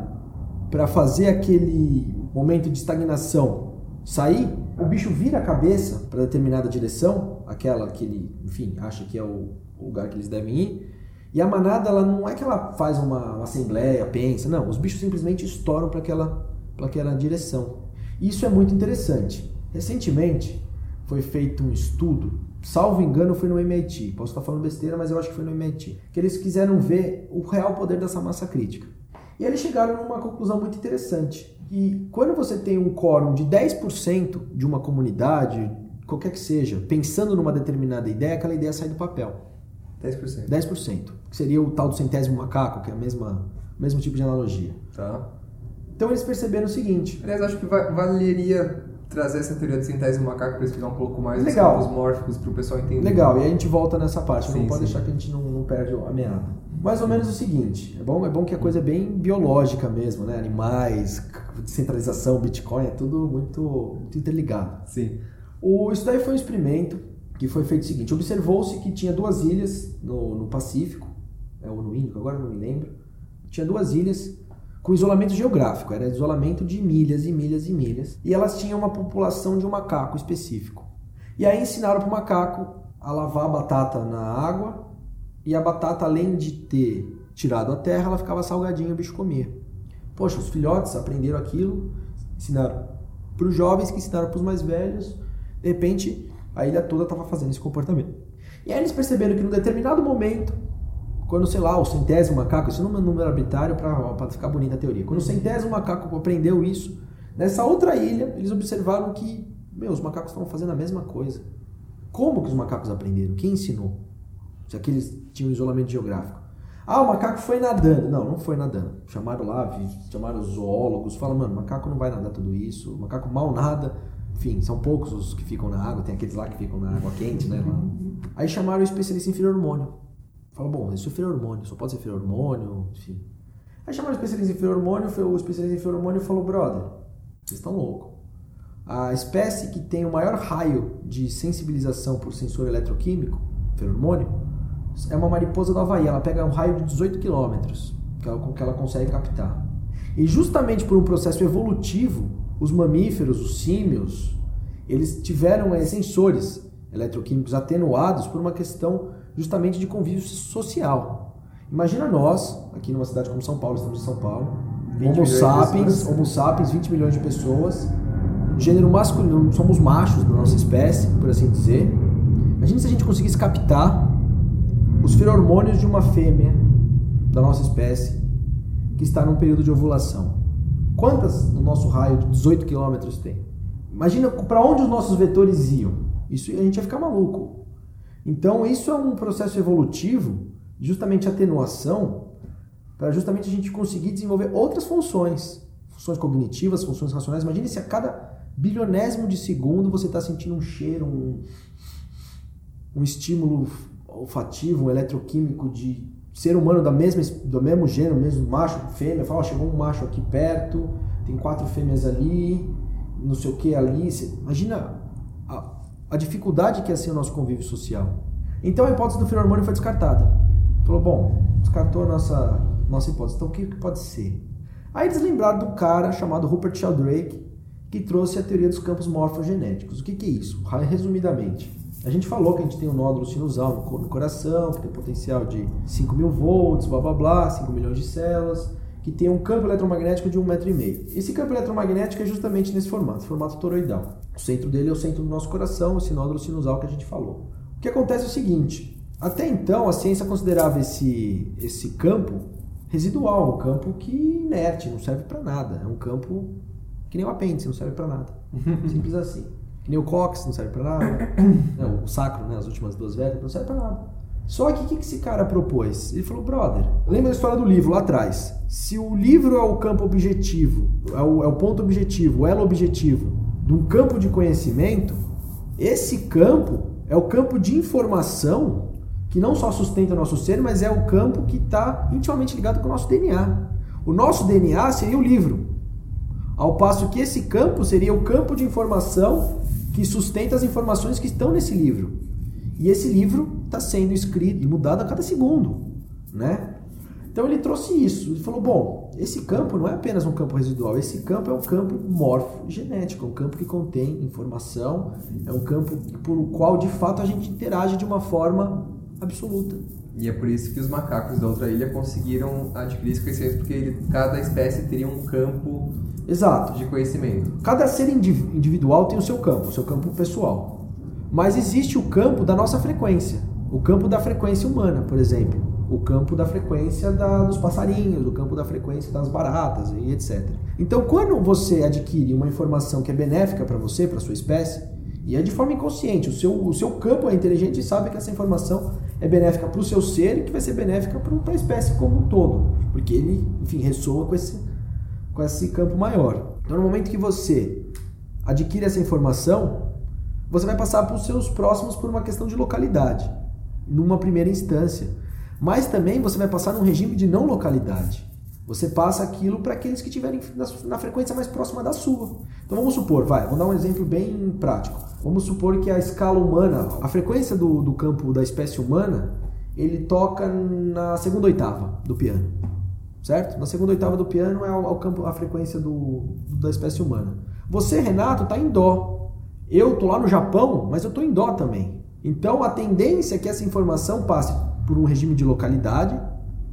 para fazer aquele momento de estagnação sair, o bicho vira a cabeça para determinada direção, aquela que ele, enfim, acha que é o lugar que eles devem ir. E a manada, ela não é que ela faz uma, uma assembleia, pensa, não, os bichos simplesmente estouram para aquela, aquela direção. Isso é muito interessante. Recentemente foi feito um estudo, salvo engano foi no MIT, posso estar falando besteira, mas eu acho que foi no MIT, que eles quiseram ver o real poder dessa massa crítica. E eles chegaram numa conclusão muito interessante e quando você tem um quórum de 10% de uma comunidade, qualquer que seja, pensando numa determinada ideia, aquela ideia sai do papel. 10%. 10%. Que seria o tal do centésimo macaco, que é a mesma, o mesmo tipo de analogia. Tá. Então eles perceberam o seguinte. Aliás, acho que valeria trazer essa teoria do centésimo macaco para explicar um pouco mais Legal. os campos mórficos para o pessoal entender. Legal, e aí a gente volta nessa parte. Sim, não pode sim. deixar que a gente não, não perde a meada. Mais ou menos o seguinte, é bom, é bom que a coisa é bem biológica mesmo, né? Animais, descentralização, Bitcoin, é tudo muito, muito interligado. Sim. O, isso daí foi um experimento que foi feito o seguinte, observou-se que tinha duas ilhas no, no Pacífico, é, ou no Índico, agora não me lembro, tinha duas ilhas com isolamento geográfico, era isolamento de milhas e milhas e milhas, e elas tinham uma população de um macaco específico. E aí ensinaram para o macaco a lavar a batata na água, e a batata, além de ter tirado a terra, ela ficava salgadinha o bicho comia. Poxa, os filhotes aprenderam aquilo, ensinaram para os jovens, que ensinaram para os mais velhos, de repente a ilha toda estava fazendo esse comportamento. E aí eles perceberam que num determinado momento, quando, sei lá, o centésimo macaco, isso não é um número arbitrário para ficar bonita a teoria, quando o centésimo macaco aprendeu isso, nessa outra ilha, eles observaram que, meu, os macacos estavam fazendo a mesma coisa. Como que os macacos aprenderam? Quem ensinou? Já que eles tinham isolamento geográfico. Ah, o macaco foi nadando. Não, não foi nadando. Chamaram lá, chamaram os zoólogos, falam, mano, macaco não vai nadar tudo isso, o macaco mal nada. Enfim, são poucos os que ficam na água, tem aqueles lá que ficam na água quente, né? Lá. Aí chamaram o especialista em feromônio. Fala, bom, isso é feromônio, só pode ser feromônio, enfim. Aí chamaram o especialista em feromônio, o especialista em feromônio falou, brother, vocês estão loucos. A espécie que tem o maior raio de sensibilização por sensor eletroquímico, feromônio, é uma mariposa do Havaí. Ela pega um raio de 18 quilômetros que ela, que ela consegue captar. E justamente por um processo evolutivo, os mamíferos, os símios, eles tiveram é, sensores eletroquímicos atenuados por uma questão justamente de convívio social. Imagina nós, aqui numa cidade como São Paulo, estamos em São Paulo, Homo sapiens, Homo sapiens, 20 milhões de pessoas, gênero masculino, somos machos da nossa espécie, por assim dizer. Imagina se a gente conseguisse captar os feromônios de uma fêmea da nossa espécie que está num período de ovulação. Quantas no nosso raio de 18 quilômetros tem? Imagina para onde os nossos vetores iam. Isso a gente ia ficar maluco. Então isso é um processo evolutivo, justamente atenuação, para justamente a gente conseguir desenvolver outras funções, funções cognitivas, funções racionais. Imagine se a cada bilionésimo de segundo você está sentindo um cheiro, um, um estímulo olfativo, um eletroquímico de ser humano da mesma, do mesmo gênero, mesmo macho, fêmea, fala, oh, chegou um macho aqui perto, tem quatro fêmeas ali, não sei o que ali. Imagina a, dificuldade que é o nosso convívio social. Então a hipótese do feromônio foi descartada. Falou, bom, descartou a nossa, nossa hipótese, então o que pode ser? Aí eles lembraram do cara chamado Rupert Sheldrake, que trouxe a teoria dos campos morfogenéticos. O que, que é isso? Resumidamente, a gente falou que a gente tem um nódulo sinusal no coração, que tem potencial de 5 mil volts, blá blá blá, 5 milhões de células, que tem um campo eletromagnético de 1,5 um metro. e meio. Esse campo eletromagnético é justamente nesse formato, formato toroidal. O centro dele é o centro do nosso coração, esse nódulo sinusal que a gente falou. O que acontece é o seguinte, Até então, a ciência considerava esse, esse campo residual, um campo que inerte, não serve para nada. É um campo que nem o apêndice, não serve para nada. Simples assim. Que nem o cóccix, não serve para nada. Não, o sacro, né, as últimas duas vértebras, não serve para nada. Só que o que esse cara propôs? Ele falou, brother, lembra da história do livro lá atrás? Se o livro é o campo objetivo, é o, é o ponto objetivo, o elo objetivo de um campo de conhecimento, esse campo é o campo de informação que não só sustenta o nosso ser, mas é o campo que está intimamente ligado com o nosso DNA. O nosso DNA seria o livro, ao passo que esse campo seria o campo de informação que sustenta as informações que estão nesse livro. E esse livro está sendo escrito e mudado a cada segundo, né? Então ele trouxe isso. Ele falou: bom, esse campo não é apenas um campo residual, esse campo é um campo morfogenético, é um campo que contém informação, é um campo por o qual de fato a gente interage de uma forma absoluta. E é por isso que os macacos da outra ilha conseguiram adquirir esse conhecimento, porque ele, cada espécie teria um campo Exato. de conhecimento. Cada ser individual tem o seu campo, o seu campo pessoal. Mas existe o campo da nossa frequência, o campo da frequência humana, por exemplo, o campo da frequência da, dos passarinhos, o campo da frequência das baratas e etc. Então, quando você adquire uma informação que é benéfica para você, para sua espécie, e é de forma inconsciente, o seu, o seu campo é inteligente e sabe que essa informação é benéfica para o seu ser e que vai ser benéfica para a espécie como um todo, porque ele, enfim, ressoa com esse, com esse campo maior. Então, no momento que você adquire essa informação, você vai passar para os seus próximos por uma questão de localidade, numa primeira instância. Mas também você vai passar num regime de não localidade. Você passa aquilo para aqueles que estiverem na, frequência mais próxima da sua. Então vamos supor, vai, vou dar um exemplo bem prático. Vamos supor que a escala humana, a frequência do, do campo da espécie humana, ele toca na segunda oitava do piano, certo? Na segunda oitava do piano é o, campo, a frequência do, da espécie humana. Você, Renato, está em dó. Eu tô lá no Japão, mas eu tô em dó também. Então a tendência é que essa informação passe por um regime de localidade,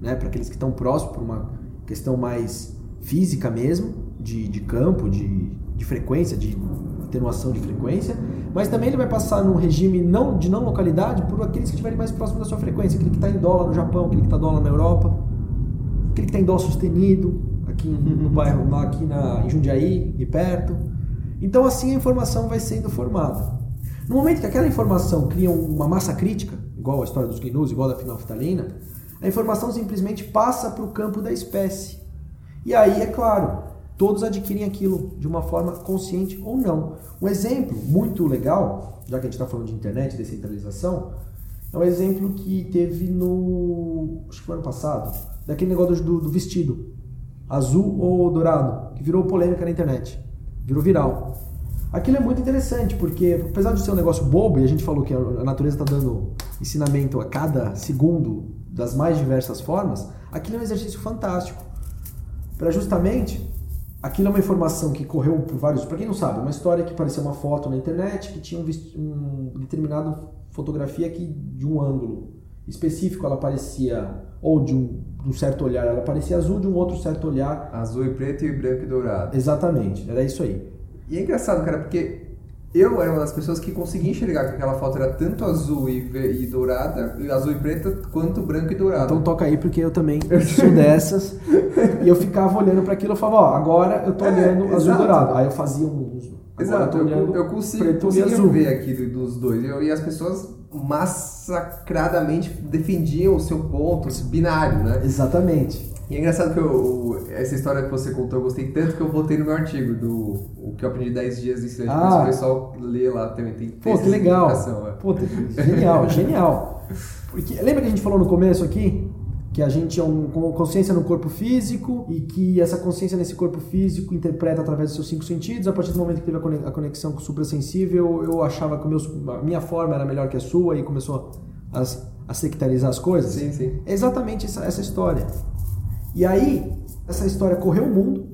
né, para aqueles que estão próximos, por uma questão mais física mesmo, de, de campo, de, de frequência, de atenuação de frequência, mas também ele vai passar num regime não, de não localidade por aqueles que estiverem mais próximos da sua frequência, aquele que está em dólar no Japão, aquele que está dólar na Europa, aquele que está em dó sustenido, aqui no bairro, aqui na, em Jundiaí, e perto. Então assim a informação vai sendo formada. No momento que aquela informação cria uma massa crítica, igual a história dos gnus, igual a da fenolftalina, a informação simplesmente passa para o campo da espécie. E aí, é claro, todos adquirem aquilo de uma forma consciente ou não. Um exemplo muito legal, já que a gente está falando de internet, descentralização, é um exemplo que teve no. acho que foi ano passado, daquele negócio do, do vestido, azul ou dourado, que virou polêmica na internet, virou viral. Aquilo é muito interessante, porque apesar de ser um negócio bobo, e a gente falou que a natureza está dando ensinamento a cada segundo das mais diversas formas, aquilo é um exercício fantástico. Para justamente, aquilo é uma informação que correu por vários. Para quem não sabe, uma história que parecia uma foto na internet que tinha um, um determinado fotografia que de um ângulo específico ela parecia ou de um, de um, certo olhar ela parecia azul, de um outro certo olhar azul e preto e branco e dourado. Exatamente, era isso aí. E é engraçado, cara, porque eu era uma das pessoas que conseguia enxergar que aquela foto era tanto azul e, e dourada, azul e preta, quanto branco e dourado. Então toca aí, porque eu também sou dessas. e eu ficava olhando para aquilo e falava, ó, agora eu tô é, olhando é, azul e dourado. Aí eu fazia um. Exato, eu, eu, consigo, preto consigo ver aqui dos dois. Eu, e as pessoas massacradamente defendiam o seu ponto binário, né? Exatamente. E é engraçado que eu, essa história que você contou, eu gostei tanto que eu botei no meu artigo, do o que eu aprendi 10 dias de ensino ah. o pessoal lê lá também. Tem Pô, que legal. É. Pô, genial, genial. Porque, lembra que a gente falou no começo aqui? Que a gente é um, com consciência no corpo físico e que essa consciência nesse corpo físico interpreta através dos seus cinco sentidos. A partir do momento que teve a conexão com o suprassensível, eu achava que meu, a minha forma era melhor que a sua e começou a, a sectarizar as coisas. Sim, sim. É exatamente essa, essa história. E aí, essa história correu o mundo,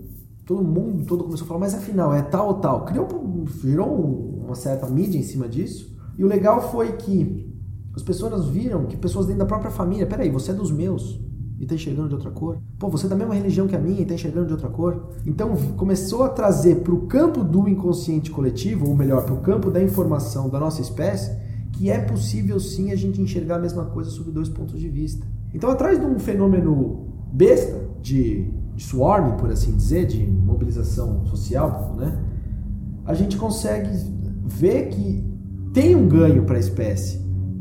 todo mundo todo começou a falar, mas afinal, é tal ou tal. Criou, virou uma certa mídia em cima disso. E o legal foi que as pessoas viram que pessoas dentro da própria família, peraí, você é dos meus e está enxergando de outra cor. Pô, você é da mesma religião que a minha e está enxergando de outra cor. Então começou a trazer para o campo do inconsciente coletivo, ou melhor, para o campo da informação da nossa espécie, que é possível sim a gente enxergar a mesma coisa sob dois pontos de vista. Então, atrás de um fenômeno besta de, de swarm, por assim dizer, de mobilização social, né, a gente consegue ver que tem um ganho para a espécie.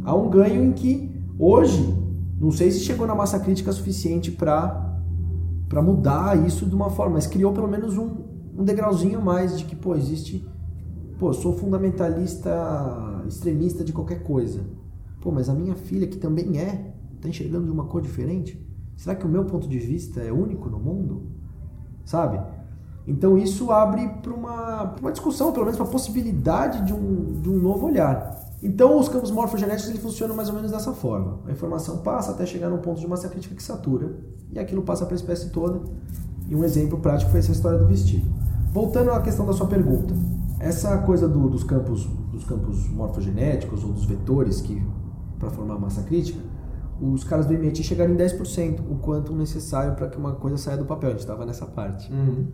Há um ganho em que hoje, não sei se chegou na massa crítica suficiente para mudar isso de uma forma, mas criou pelo menos um, um degrauzinho a mais de que, pô, existe. Pô, sou fundamentalista extremista de qualquer coisa. Pô, mas a minha filha, que também é, tá enxergando de uma cor diferente? Será que o meu ponto de vista é único no mundo? Sabe? Então isso abre para uma, uma discussão, pelo menos para a possibilidade de um, de um novo olhar. Então os campos morfogenéticos ele funcionam mais ou menos dessa forma. A informação passa até chegar num ponto de massa crítica que satura e aquilo passa para a espécie toda. E um exemplo prático foi essa história do vestido. Voltando à questão da sua pergunta, essa coisa do, dos campos dos campos morfogenéticos ou dos vetores que para formar massa crítica, os caras do MIT chegaram em 10%, o quanto necessário para que uma coisa saia do papel. A gente estava nessa parte. Uhum.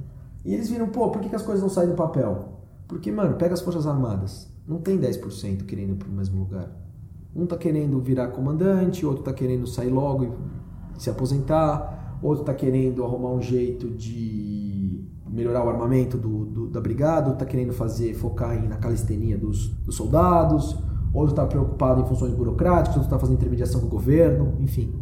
E eles viram, pô, por que, que as coisas não saem do papel? Porque, mano, pega as Forças Armadas. Não tem 10% querendo ir para o mesmo lugar. Um tá querendo virar comandante, outro tá querendo sair logo e se aposentar, outro tá querendo arrumar um jeito de melhorar o armamento do, do da brigada, outro tá querendo fazer, focar em, na calistenia dos, dos soldados, outro tá preocupado em funções burocráticas, outro tá fazendo intermediação com o governo, enfim.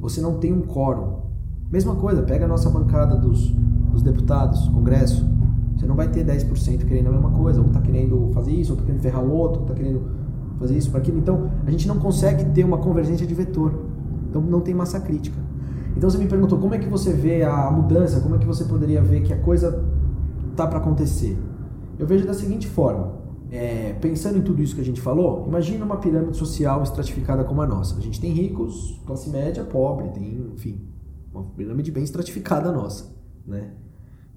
Você não tem um quórum. Mesma coisa, pega a nossa bancada dos, dos deputados, Congresso. Você não vai ter 10% querendo a mesma coisa. Um está querendo fazer isso, outro está querendo ferrar o outro, está querendo fazer isso para aquilo. Então, a gente não consegue ter uma convergência de vetor. Então, não tem massa crítica. Então, você me perguntou como é que você vê a mudança, como é que você poderia ver que a coisa tá para acontecer. Eu vejo da seguinte forma. É, pensando em tudo isso que a gente falou, imagina uma pirâmide social estratificada como a nossa. A gente tem ricos, classe média, pobre, tem, enfim, uma pirâmide bem estratificada nossa, né?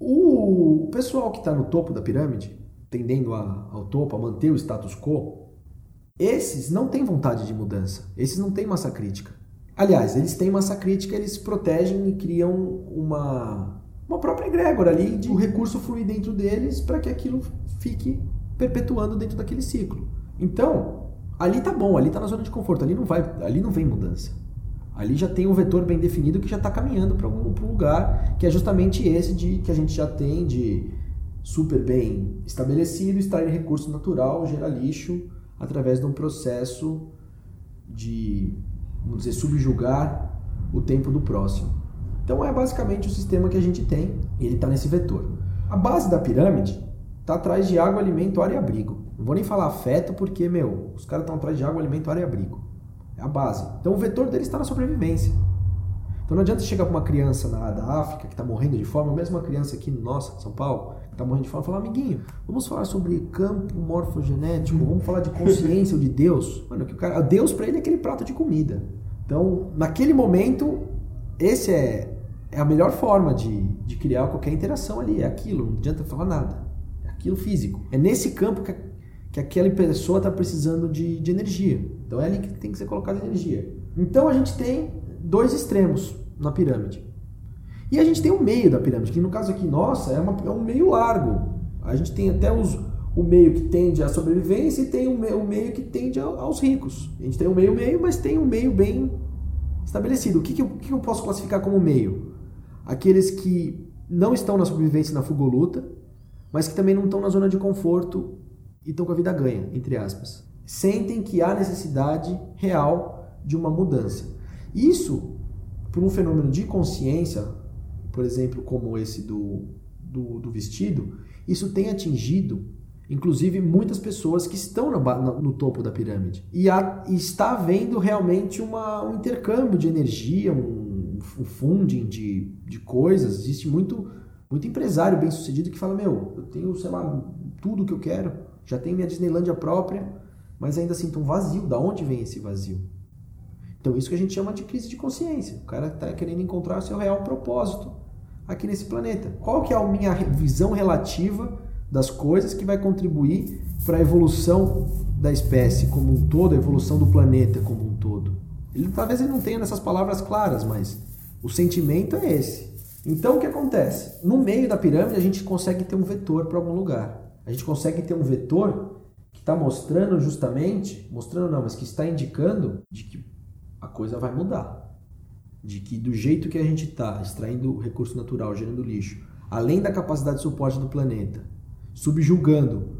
O pessoal que está no topo da pirâmide, tendendo a, ao topo, a manter o status quo, esses não têm vontade de mudança. Esses não têm massa crítica. Aliás, eles têm massa crítica, eles protegem e criam uma, uma própria egrégora ali de o recurso fluir dentro deles para que aquilo fique perpetuando dentro daquele ciclo. Então, ali tá bom, ali tá na zona de conforto, ali não vai, ali não vem mudança. Ali já tem um vetor bem definido que já está caminhando para um, um, lugar que é justamente esse de que a gente já tem de super bem estabelecido, extrair recurso natural, gerar lixo através de um processo de, vamos dizer, subjugar o tempo do próximo. Então é basicamente o sistema que a gente tem, e ele está nesse vetor. A base da pirâmide está atrás de água, alimento, ar e abrigo. Não vou nem falar afeto porque, meu, os caras estão atrás de água, alimento, ar e abrigo. É a base. Então o vetor dele está na sobrevivência. Então não adianta chegar para uma criança na, da África que está morrendo de fome, ou mesmo uma criança aqui no nosso, São Paulo, que está morrendo de fome, falar, amiguinho, vamos falar sobre campo morfogenético, vamos falar de consciência ou de Deus. Mano, que o cara, Deus para ele é aquele prato de comida. Então, naquele momento, esse é, é a melhor forma de, de criar qualquer interação ali. É aquilo, não adianta falar nada. É aquilo físico. É nesse campo que que aquela pessoa está precisando de, de energia. Então é ali que tem que ser colocada energia. Então a gente tem dois extremos na pirâmide. E a gente tem o meio da pirâmide, que no caso aqui, nossa, é, uma, é um meio largo. A gente tem até os, o meio que tende à sobrevivência e tem o meio, o meio que tende aos ricos. A gente tem o meio meio, mas tem um meio bem estabelecido. O que, que, eu, que eu posso classificar como meio? Aqueles que não estão na sobrevivência na fugoluta, mas que também não estão na zona de conforto e estão com a vida ganha, entre aspas. Sentem que há necessidade real de uma mudança. Isso, por um fenômeno de consciência, por exemplo, como esse do, do, do vestido, isso tem atingido, inclusive, muitas pessoas que estão no, no topo da pirâmide. E, há, está havendo realmente uma, um intercâmbio de energia, um, um funding de, de coisas. Existe muito, muito empresário bem sucedido que fala: Meu, eu tenho, sei lá, tudo que eu quero já tenho minha Disneylândia própria, mas ainda sinto um vazio. Da onde vem esse vazio? Então, isso que a gente chama de crise de consciência. O cara está querendo encontrar o seu real propósito aqui nesse planeta. Qual que é a minha visão relativa das coisas que vai contribuir para a evolução da espécie como um todo, a evolução do planeta como um todo? Ele, talvez ele não tenha nessas palavras claras, mas o sentimento é esse. Então, o que acontece? No meio da pirâmide, a gente consegue ter um vetor para algum lugar a gente consegue ter um vetor que está mostrando justamente, mostrando não, mas que está indicando de que a coisa vai mudar. De que do jeito que a gente está extraindo recurso natural, gerando lixo, além da capacidade de suporte do planeta, subjugando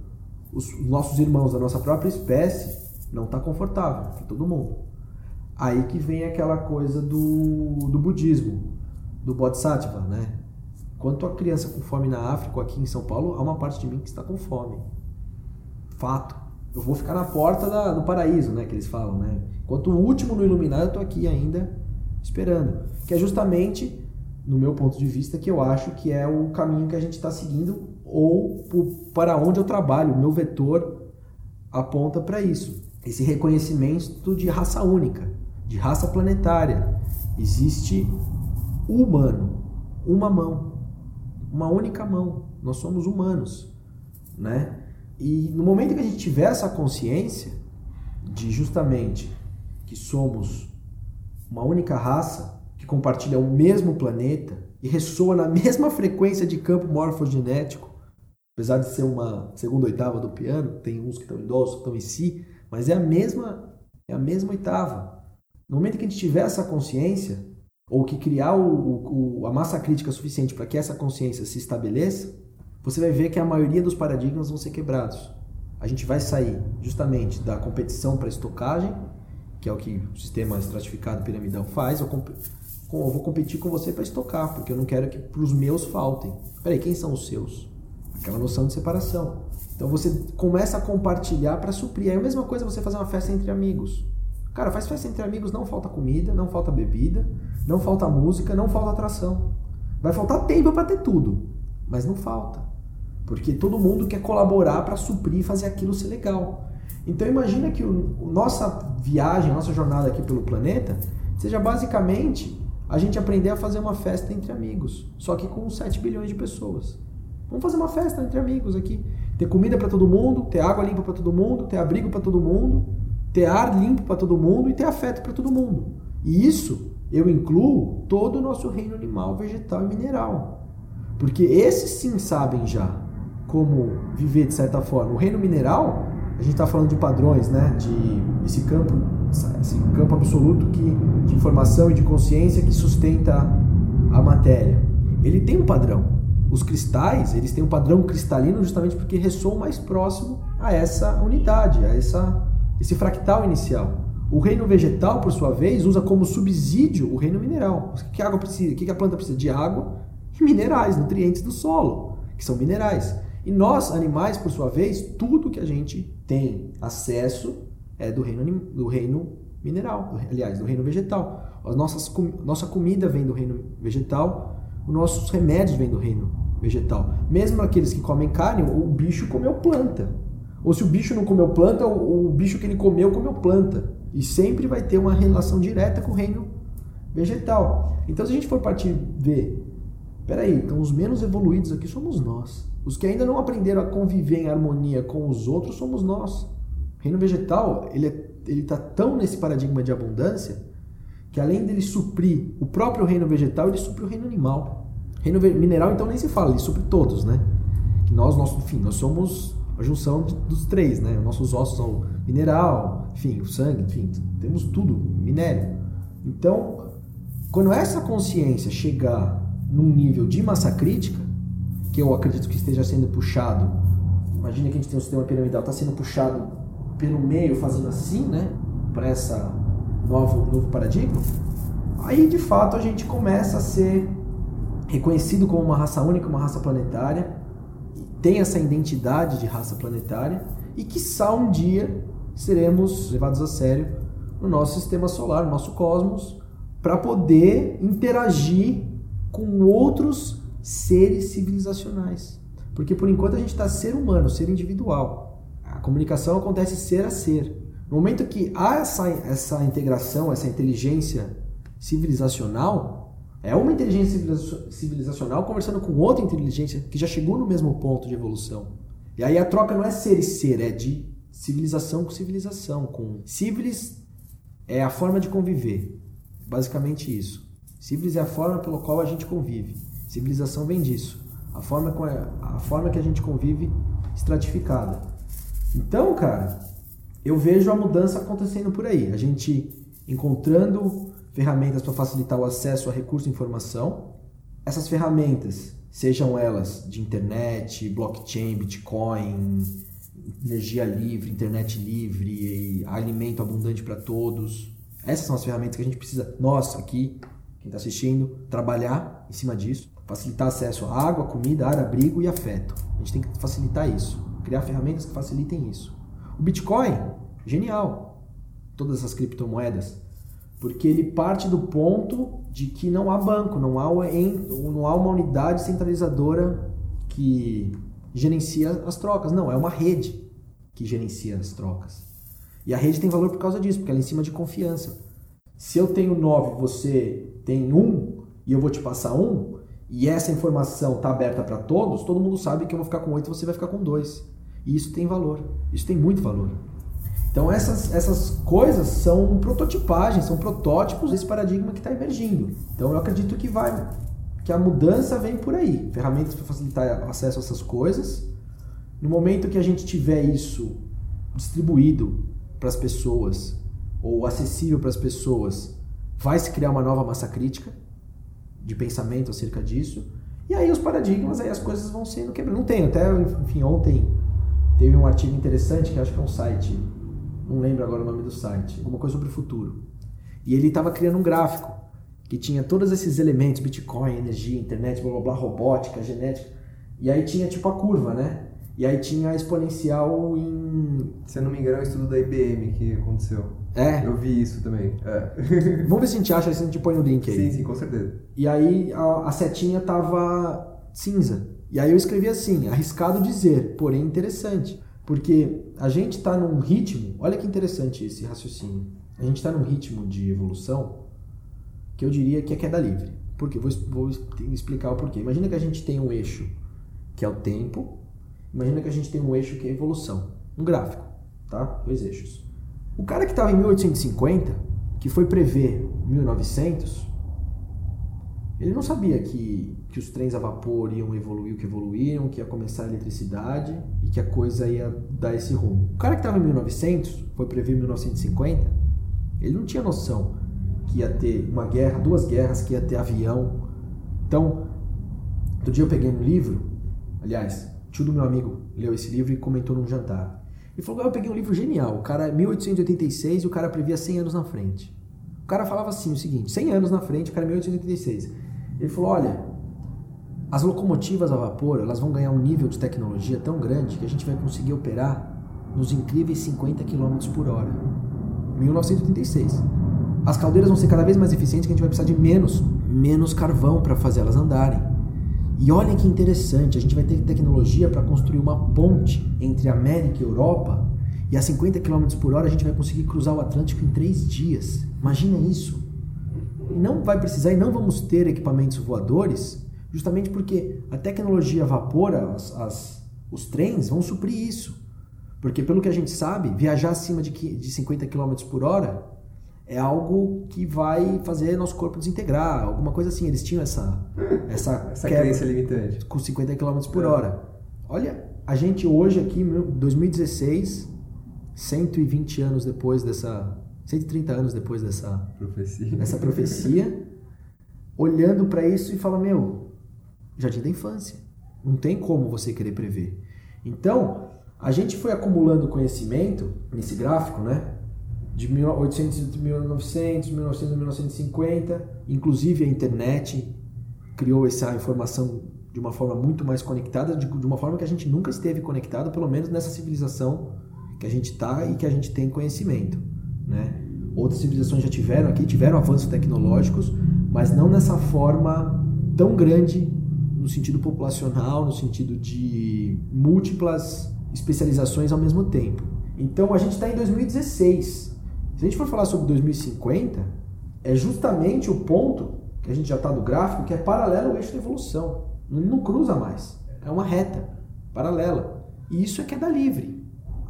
os nossos irmãos da nossa própria espécie, não está confortável para todo mundo. Aí que vem aquela coisa do, do budismo, do Bodhisattva, né? Quanto a criança com fome na África ou aqui em São Paulo, há uma parte de mim que está com fome. Fato. Eu vou ficar na porta da, do paraíso, né? Que eles falam, né? Enquanto o último não iluminar, eu estou aqui ainda esperando. Que é justamente, no meu ponto de vista, que eu acho que é o caminho que a gente está seguindo ou para onde eu trabalho. Meu vetor aponta para isso. Esse reconhecimento de raça única, de raça planetária. Existe o humano, uma mão, uma única mão. Nós somos humanos, né? E no momento que a gente tiver essa consciência de justamente que somos uma única raça que compartilha o mesmo planeta e ressoa na mesma frequência de campo morfogenético, apesar de ser uma segunda oitava do piano, tem uns que estão em dó, outros que estão em si, mas é a mesma é a mesma oitava. No momento que a gente tiver essa consciência, ou que criar o, o, a massa crítica suficiente para que essa consciência se estabeleça, você vai ver que a maioria dos paradigmas vão ser quebrados. A gente vai sair justamente da competição para estocagem, que é o que o sistema estratificado piramidal faz. Eu, eu vou competir com você para estocar, porque eu não quero que para os meus faltem. Peraí, quem são os seus? Aquela noção de separação. Então você começa a compartilhar para suprir. Aí a mesma coisa você fazer uma festa entre amigos. Cara, faz festa entre amigos, não falta comida, não falta bebida, não falta música, não falta atração. Vai faltar tempo para ter tudo, mas não falta. Porque todo mundo quer colaborar para suprir e fazer aquilo ser legal. Então imagina que o, nossa viagem, nossa jornada aqui pelo planeta seja basicamente a gente aprender a fazer uma festa entre amigos, só que com 7 bilhões de pessoas. Vamos fazer uma festa entre amigos aqui. Ter comida para todo mundo, ter água limpa para todo mundo, ter abrigo para todo mundo, ter ar limpo para todo mundo e ter afeto para todo mundo. E isso eu incluo todo o nosso reino animal, vegetal e mineral. Porque esses sim sabem já como viver de certa forma. O reino mineral, a gente está falando de padrões, né? De esse campo, esse campo absoluto que, de informação e de consciência que sustenta a matéria. Ele tem um padrão. Os cristais, eles têm um padrão cristalino justamente porque ressoam mais próximo a essa unidade, a essa esse fractal inicial. O reino vegetal, por sua vez, usa como subsídio o reino mineral. O que a água precisa? O que a planta precisa? De água e minerais, nutrientes do solo, que são minerais. E nós, animais, por sua vez, tudo que a gente tem acesso é do reino, do reino mineral, aliás, do reino vegetal. As nossas, nossa comida vem do reino vegetal, os nossos remédios vêm do reino vegetal. Mesmo aqueles que comem carne, o bicho comeu planta. Ou se o bicho não comeu planta, o, o bicho que ele comeu comeu planta. E sempre vai ter uma relação direta com o reino vegetal. Então, se a gente for partir ver, peraí, então os menos evoluídos aqui somos nós. Os que ainda não aprenderam a conviver em harmonia com os outros somos nós. O reino vegetal, ele é, está tão nesse paradigma de abundância que além dele suprir o próprio reino vegetal, ele supre o reino animal. Reino mineral, então, nem se fala, ele supre todos, né? Nós, nós, enfim, nós somos a junção dos três, né? Nossos ossos são mineral, enfim, o sangue, enfim, temos tudo, minério. Então, quando essa consciência chegar num nível de massa crítica, que eu acredito que esteja sendo puxado, imagine que a gente tem um sistema piramidal, está sendo puxado pelo meio, fazendo assim, né? Para essa novo, novo paradigma, aí de fato a gente começa a ser reconhecido como uma raça única, uma raça planetária, tem essa identidade de raça planetária e que só um dia seremos levados a sério no nosso sistema solar, no nosso cosmos, para poder interagir com outros seres civilizacionais. Porque por enquanto a gente está ser humano, ser individual. A comunicação acontece ser a ser. No momento que há essa, essa integração, essa inteligência civilizacional, é uma inteligência civilizacional conversando com outra inteligência que já chegou no mesmo ponto de evolução. E aí a troca não é ser e ser, é de civilização com civilização. Com civilis é a forma de conviver. Basicamente isso. Civilis é a forma pela qual a gente convive. Civilização vem disso. A forma, a, a forma que a gente convive estratificada. Então, cara, eu vejo a mudança acontecendo por aí. A gente encontrando ferramentas para facilitar o acesso a recurso e informação. Essas ferramentas, sejam elas de internet, blockchain, bitcoin, energia livre, internet livre, alimento abundante para todos. Essas são as ferramentas que a gente precisa, nós aqui, quem está assistindo, trabalhar em cima disso, facilitar acesso a água, comida, ar, abrigo e afeto. A gente tem que facilitar isso, criar ferramentas que facilitem isso. O Bitcoin, genial. Todas essas criptomoedas, porque ele parte do ponto de que não há banco, não há, uma unidade centralizadora que gerencia as trocas. Não, é uma rede que gerencia as trocas. E a rede tem valor por causa disso, porque ela é em cima de confiança. Se eu tenho 9, você tem 1 e eu vou te passar 1, e essa informação está aberta para todos, todo mundo sabe que eu vou ficar com 8 e você vai ficar com 2. E isso tem valor. Isso tem muito valor. Então essas, essas coisas são prototipagens, são protótipos desse paradigma que está emergindo. Então eu acredito que vai, que a mudança vem por aí. Ferramentas para facilitar acesso a essas coisas. No momento que a gente tiver isso distribuído para as pessoas ou acessível para as pessoas, vai se criar uma nova massa crítica de pensamento acerca disso. E aí os paradigmas, aí as coisas vão sendo quebradas. Não tem, até enfim, ontem teve um artigo interessante que acho que é um site, não lembro agora o nome do site, alguma coisa sobre o futuro. E ele estava criando um gráfico que tinha todos esses elementos, Bitcoin, energia, internet, blá blá blá, robótica, genética. E aí tinha tipo a curva, né? E aí tinha a exponencial em. Se eu não me engano, é o estudo da IBM que aconteceu. É? Eu vi isso também. É. Vamos ver se a gente acha, se a gente põe o link aí. Sim, sim, com certeza. E aí a, a setinha tava cinza. E aí eu escrevi assim, arriscado dizer, porém interessante. Porque a gente está num ritmo, olha que interessante esse raciocínio. A gente está num ritmo de evolução que eu diria que é queda livre. Por quê? Vou, vou explicar o porquê. Imagina que a gente tem um eixo que é o tempo, Imagina que a gente tem um eixo que é a evolução, um gráfico, tá? Dois eixos. O cara que estava em 1850, que foi prever 1900, ele não sabia que, que os trens a vapor iam evoluir o que evoluíram, que ia começar a eletricidade e que a coisa ia dar esse rumo. O cara que estava em 1900, foi prever 1950, ele não tinha noção que ia ter uma guerra, duas guerras, que ia ter avião. Então, outro dia eu peguei um livro, aliás, tio do meu amigo leu esse livro e comentou num jantar. Ele falou: Eu peguei um livro genial. O cara, 1886, e o cara previa 100 anos na frente. O cara falava assim: o seguinte, 100 anos na frente, o cara, 1886. Ele falou: Olha, as locomotivas a vapor elas vão ganhar um nível de tecnologia tão grande que a gente vai conseguir operar nos incríveis 50 km por hora. 1986. As caldeiras vão ser cada vez mais eficientes que a gente vai precisar de menos, menos carvão para fazer elas andarem. E olha que interessante, a gente vai ter tecnologia para construir uma ponte entre América e Europa e a 50 km por hora a gente vai conseguir cruzar o Atlântico em três dias. Imagina isso. Não vai precisar e não vamos ter equipamentos voadores, justamente porque a tecnologia a vapor, as, as, os trens vão suprir isso. Porque pelo que a gente sabe, viajar acima de, de 50 km por hora é algo que vai fazer nosso corpo desintegrar, alguma coisa assim. Eles tinham essa essa, essa crença limitante com 50 km por é. hora. Olha, a gente hoje aqui, 2016, 120 anos depois dessa 130 anos depois dessa profecia, dessa profecia olhando para isso e fala, meu, jardim da infância. Não tem como você querer prever. Então, a gente foi acumulando conhecimento nesse gráfico, né? de 1800 a 1900, 1900 a 1950, inclusive a internet criou essa informação de uma forma muito mais conectada, de, de uma forma que a gente nunca esteve conectado, pelo menos nessa civilização que a gente está e que a gente tem conhecimento, né? Outras civilizações já tiveram aqui, tiveram avanços tecnológicos, mas não nessa forma tão grande no sentido populacional, no sentido de múltiplas especializações ao mesmo tempo. Então a gente está em 2016 se a gente for falar sobre 2050, é justamente o ponto que a gente já está do gráfico que é paralelo ao eixo da evolução. Não, cruza mais. É uma reta paralela. E isso é queda livre.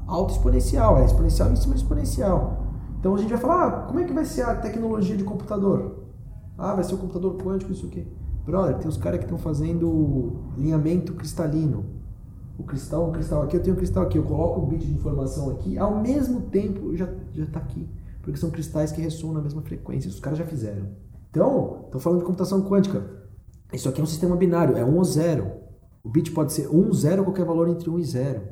Alto exponencial, é exponencial em cima de exponencial. Então a gente vai falar, ah, como é que vai ser a tecnologia de computador? Ah, vai ser o computador quântico, isso aqui. Brother, tem os caras que estão fazendo alinhamento cristalino. o cristal, o cristal aqui, eu tenho o cristal aqui, eu coloco o bit de informação aqui, ao mesmo tempo já já está aqui, porque são cristais que ressoam na mesma frequência. Os caras já fizeram. Então, estou falando de computação quântica. Isso aqui é um sistema binário, é 1 ou 0. O bit pode ser 1, 0, qualquer valor entre 1 e 0.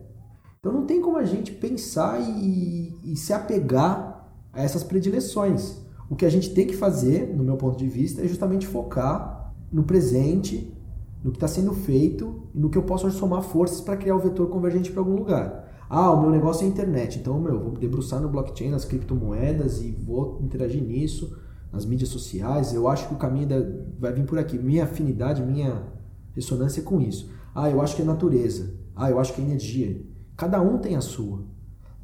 Então não tem como a gente pensar e, e se apegar a essas predileções. O que a gente tem que fazer, no meu ponto de vista, é justamente focar no presente, no que está sendo feito e no que eu posso somar forças para criar o vetor convergente para algum lugar. Ah, o meu negócio é internet, então meu, eu vou me debruçar no blockchain, nas criptomoedas e vou interagir nisso, nas mídias sociais. Eu acho que o caminho vai vir por aqui. Minha afinidade, minha ressonância é com isso. Ah, eu acho que é natureza. Ah, eu acho que é energia. Cada um tem a sua.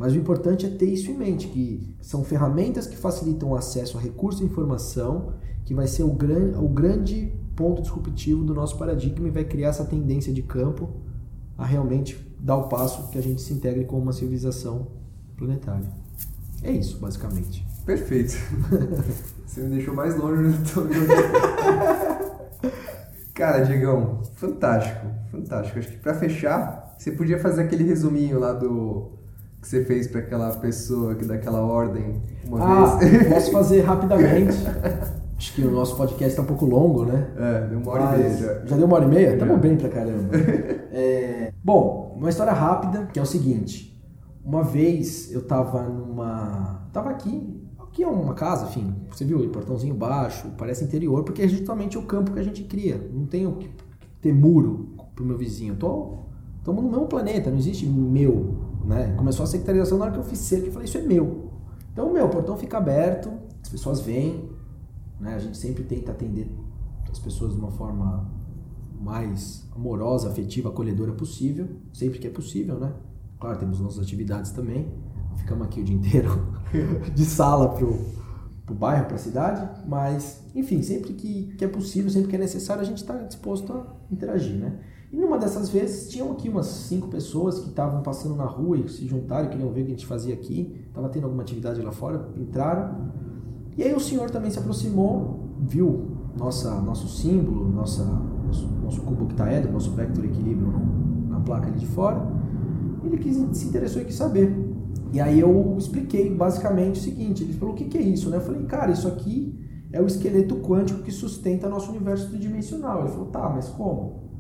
Mas o importante é ter isso em mente, que são ferramentas que facilitam o acesso a recursos e informação, que vai ser o, gran, o grande ponto disruptivo do nosso paradigma e vai criar essa tendência de campo a realmente dar o passo que a gente se integre com uma civilização planetária. É isso, basicamente. Perfeito. Você me deixou mais longe do teu Cara, Diegão, fantástico, fantástico. Acho que para fechar, você podia fazer aquele resuminho lá do que você fez para aquela pessoa que daquela ordem uma ah, vez. posso fazer rapidamente. Acho que o nosso podcast está um pouco longo, né? É, deu uma hora Mas, e meia. Já, já deu uma hora e meia? Estamos bem pra caramba. é, bom, uma história rápida, que é o seguinte. Uma vez eu tava numa... Tava aqui, aqui é uma casa, enfim. Você viu, portãozinho baixo, parece interior, porque é justamente o campo que a gente cria. Não tenho que ter muro pro meu vizinho. Tô, estamos no mesmo planeta, não existe meu, né? Começou a sectarização na hora que eu fiz cerca, eu falei, isso é meu. Então, meu, o portão fica aberto, as pessoas vêm, né? A gente sempre tenta atender as pessoas de uma forma mais amorosa, afetiva, acolhedora possível, sempre que é possível, né? Claro, temos nossas atividades também. Ficamos aqui o dia inteiro de sala pro, pro bairro, para a cidade, mas, enfim, sempre que, que é possível, sempre que é necessário, a gente está disposto a interagir, né? E numa dessas vezes, tinham aqui umas cinco pessoas que estavam passando na rua e se juntaram, queriam ver o que a gente fazia aqui, estava tendo alguma atividade lá fora, entraram e aí o senhor também se aproximou, viu nossa, nosso símbolo, nossa, nosso, nosso cubo octaedro, nosso vector equilíbrio no, na placa ali de fora. Ele quis, se interessou e quis saber. E aí eu expliquei basicamente o seguinte, ele falou, o que, que é isso? Né? Eu falei, cara, isso aqui é o esqueleto quântico que sustenta nosso universo tridimensional. Ele falou, tá, mas como?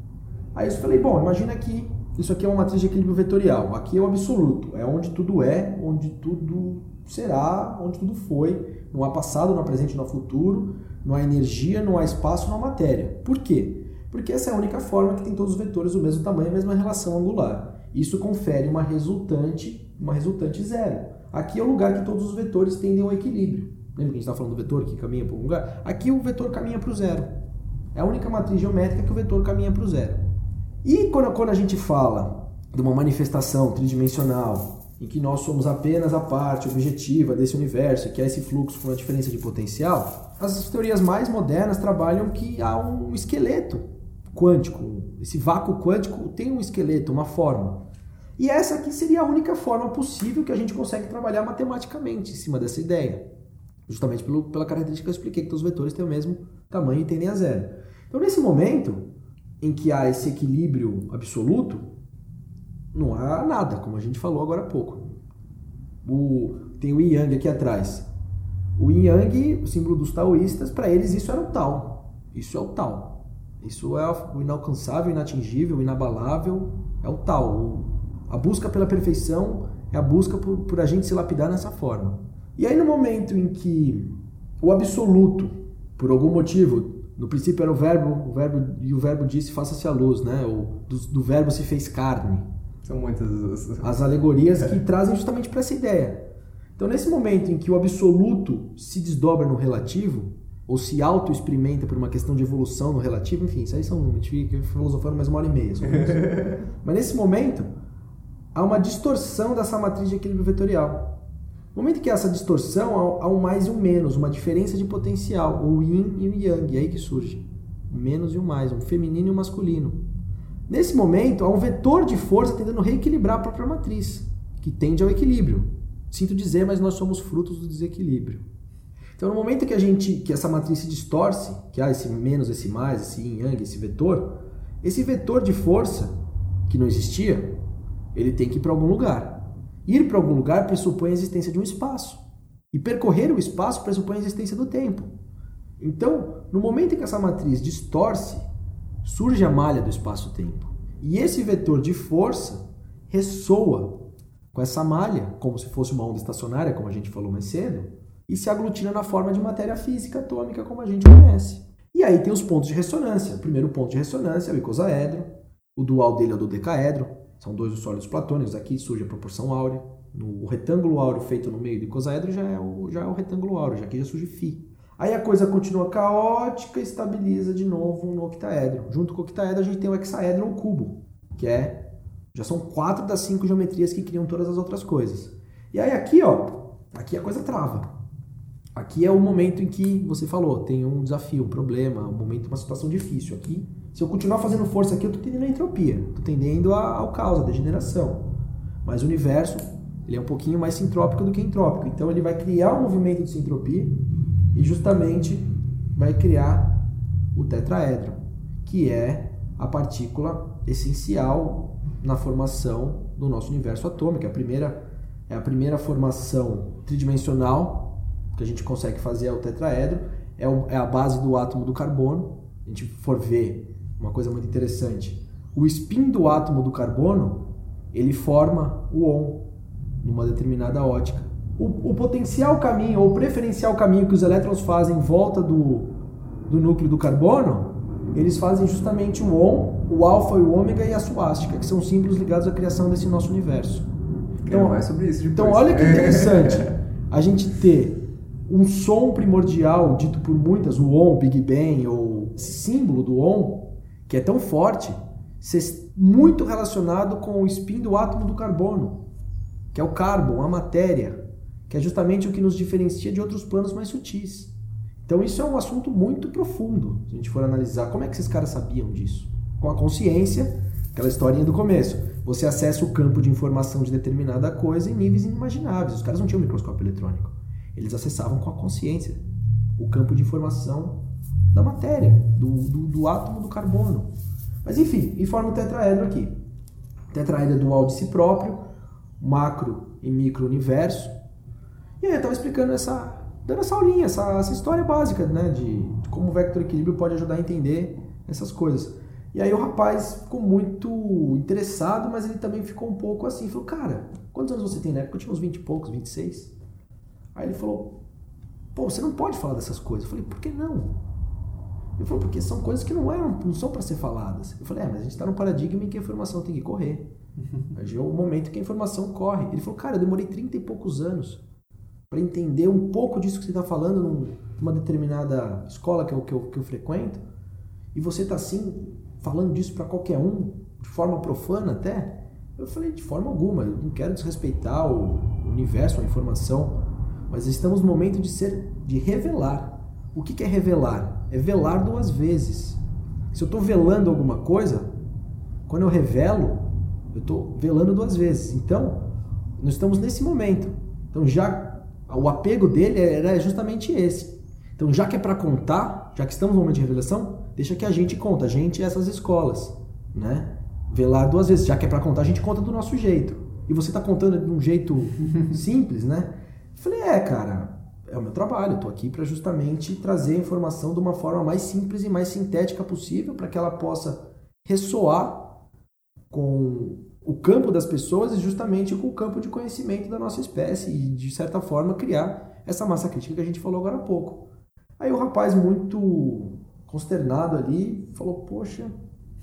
Aí eu falei, bom, imagina que isso aqui é uma matriz de equilíbrio vetorial. Aqui é o absoluto, é onde tudo é, onde tudo será, onde tudo foi, não há passado, não há presente, não há futuro, não há energia, não há espaço, não há matéria. Por quê? Porque essa é a única forma que tem todos os vetores do mesmo tamanho, a mesma relação angular. Isso confere uma resultante, uma resultante zero. Aqui é o lugar que todos os vetores tendem ao equilíbrio. Lembra que a gente está falando do vetor que caminha para um lugar? Aqui o vetor caminha para o zero. É a única matriz geométrica que o vetor caminha para o zero. E quando, quando a gente fala de uma manifestação tridimensional em que nós somos apenas a parte objetiva desse universo, que é esse fluxo com uma diferença de potencial, as teorias mais modernas trabalham que há um esqueleto quântico. Esse vácuo quântico tem um esqueleto, uma forma. E essa aqui seria a única forma possível que a gente consegue trabalhar matematicamente em cima dessa ideia. Justamente pelo, pela característica que eu expliquei, que todos os vetores têm o mesmo tamanho e tendem a zero. Então, nesse momento em que há esse equilíbrio absoluto, não há nada, como a gente falou agora há pouco. O, tem o Yin Yang aqui atrás. O Yin Yang, o símbolo dos taoístas, para eles isso era o tal. Isso é o tal. Isso é o inalcançável, inatingível, inabalável. É o tal. A busca pela perfeição é a busca por, por a gente se lapidar nessa forma. E aí, no momento em que o absoluto, por algum motivo, no princípio era o verbo, o verbo e o verbo disse faça-se a luz, né? O, do, do verbo se fez carne. São muitas as alegorias que trazem justamente para essa ideia. Então, nesse momento em que o absoluto se desdobra no relativo, ou se auto-experimenta por uma questão de evolução no relativo, enfim, isso aí são, a gente fica filosofando mais uma hora e meia sobre isso. Mas nesse momento, há uma distorção dessa matriz de equilíbrio vetorial. No momento que há essa distorção, há um mais e um menos, uma diferença de potencial, o yin e o yang, é aí que surge. O menos e o mais, um feminino e um masculino. Nesse momento, há um vetor de força tentando reequilibrar a própria matriz, que tende ao equilíbrio. Sinto dizer, mas nós somos frutos do desequilíbrio. Então, no momento que a gente, que essa matriz se distorce, que há esse menos, esse mais, esse yin yang, esse vetor, esse vetor de força que não existia, ele tem que ir para algum lugar. Ir para algum lugar pressupõe a existência de um espaço. E percorrer o espaço pressupõe a existência do tempo. Então, no momento em que essa matriz distorce, surge a malha do espaço-tempo. E esse vetor de força ressoa com essa malha, como se fosse uma onda estacionária, como a gente falou mais cedo, e se aglutina na forma de matéria física atômica, como a gente conhece. E aí tem os pontos de ressonância. O primeiro ponto de ressonância é o icosaedro, o dual dele é o dodecaedro, são dois sólidos platônicos, aqui surge a proporção áurea. No, retângulo áureo feito no meio do icosaedro já é o, já é o retângulo áureo, já aqui já surge φ. Aí a coisa continua caótica e estabiliza de novo no octaedro. Junto com o octaedro a gente tem o hexaedro ou cubo, que é já são quatro das cinco geometrias que criam todas as outras coisas. E aí aqui, ó, aqui a coisa trava. Aqui é o momento em que você falou, tem um desafio, um problema, um momento, uma situação difícil. Aqui, se eu continuar fazendo força aqui, eu estou tendendo a entropia, estou tendendo ao caos, à degeneração. Mas o universo, ele é um pouquinho mais sintrópico do que entrópico. Então ele vai criar um movimento de sintropia e justamente vai criar o tetraedro, que é a partícula essencial na formação do nosso universo atômico. É a primeira, é a primeira formação tridimensional que a gente consegue fazer é o tetraedro, é, é a base do átomo do carbono. A gente for ver uma coisa muito interessante, o spin do átomo do carbono ele forma o ON numa determinada ótica. O, o potencial caminho ou preferencial caminho que os elétrons fazem em volta do, do núcleo do carbono, eles fazem justamente o ON, o alfa e o ômega e a suástica, que são símbolos ligados à criação desse nosso universo. Então, mais sobre isso então olha que interessante. A gente ter um som primordial dito por muitas, o ON, Big Bang, ou símbolo do ON, que é tão forte, ser muito relacionado com o spin do átomo do carbono, que é o carbono, a matéria, que é justamente o que nos diferencia de outros planos mais sutis. Então isso é um assunto muito profundo, se a gente for analisar como é que esses caras sabiam disso. Com a consciência, aquela historinha do começo, você acessa o campo de informação de determinada coisa em níveis inimagináveis. Os caras não tinham microscópio eletrônico. Eles acessavam com a consciência o campo de informação da matéria, do, do, do átomo do carbono. Mas enfim, e forma o tetraedro aqui. tetraedro é dual de si próprio, macro e micro universo, e aí eu estava explicando essa, dando essa aulinha, essa, essa história básica, né, de, de como o vector equilíbrio pode ajudar a entender essas coisas. E aí o rapaz ficou muito interessado, mas ele também ficou um pouco assim, falou, cara, quantos anos você tem na época? Eu tinha uns 20 e poucos, 26. Aí ele falou, pô, você não pode falar dessas coisas. Eu falei, por que não? Ele falou, porque são coisas que não, eram, não são para ser faladas. Eu falei, é, mas a gente está num paradigma em que a informação tem que correr. Hoje é o momento que a informação corre. Ele falou, cara, eu demorei 30 e poucos anos para entender um pouco disso que você está falando numa determinada escola que eu, que eu, que eu frequento, e você está assim, falando disso para qualquer um, de forma profana até, eu falei, de forma alguma, eu não quero desrespeitar o universo, a informação, mas estamos no momento de ser, de revelar. O que, que é revelar? É velar duas vezes. Se eu estou velando alguma coisa, quando eu revelo, eu estou velando duas vezes. Então, nós estamos nesse momento. Então, já o apego dele era justamente esse. Então, já que é para contar, já que estamos no momento de revelação, deixa que a gente conta, a gente e essas escolas, né? Velar duas vezes, já que é para contar, a gente conta do nosso jeito. E você está contando de um jeito simples, né? Falei, é, cara, é o meu trabalho, tô aqui para justamente trazer a informação de uma forma mais simples e mais sintética possível para que ela possa ressoar com o campo das pessoas e justamente com o campo de conhecimento da nossa espécie e, de certa forma, criar essa massa crítica que a gente falou agora há pouco. Aí o rapaz, muito consternado ali, falou: Poxa,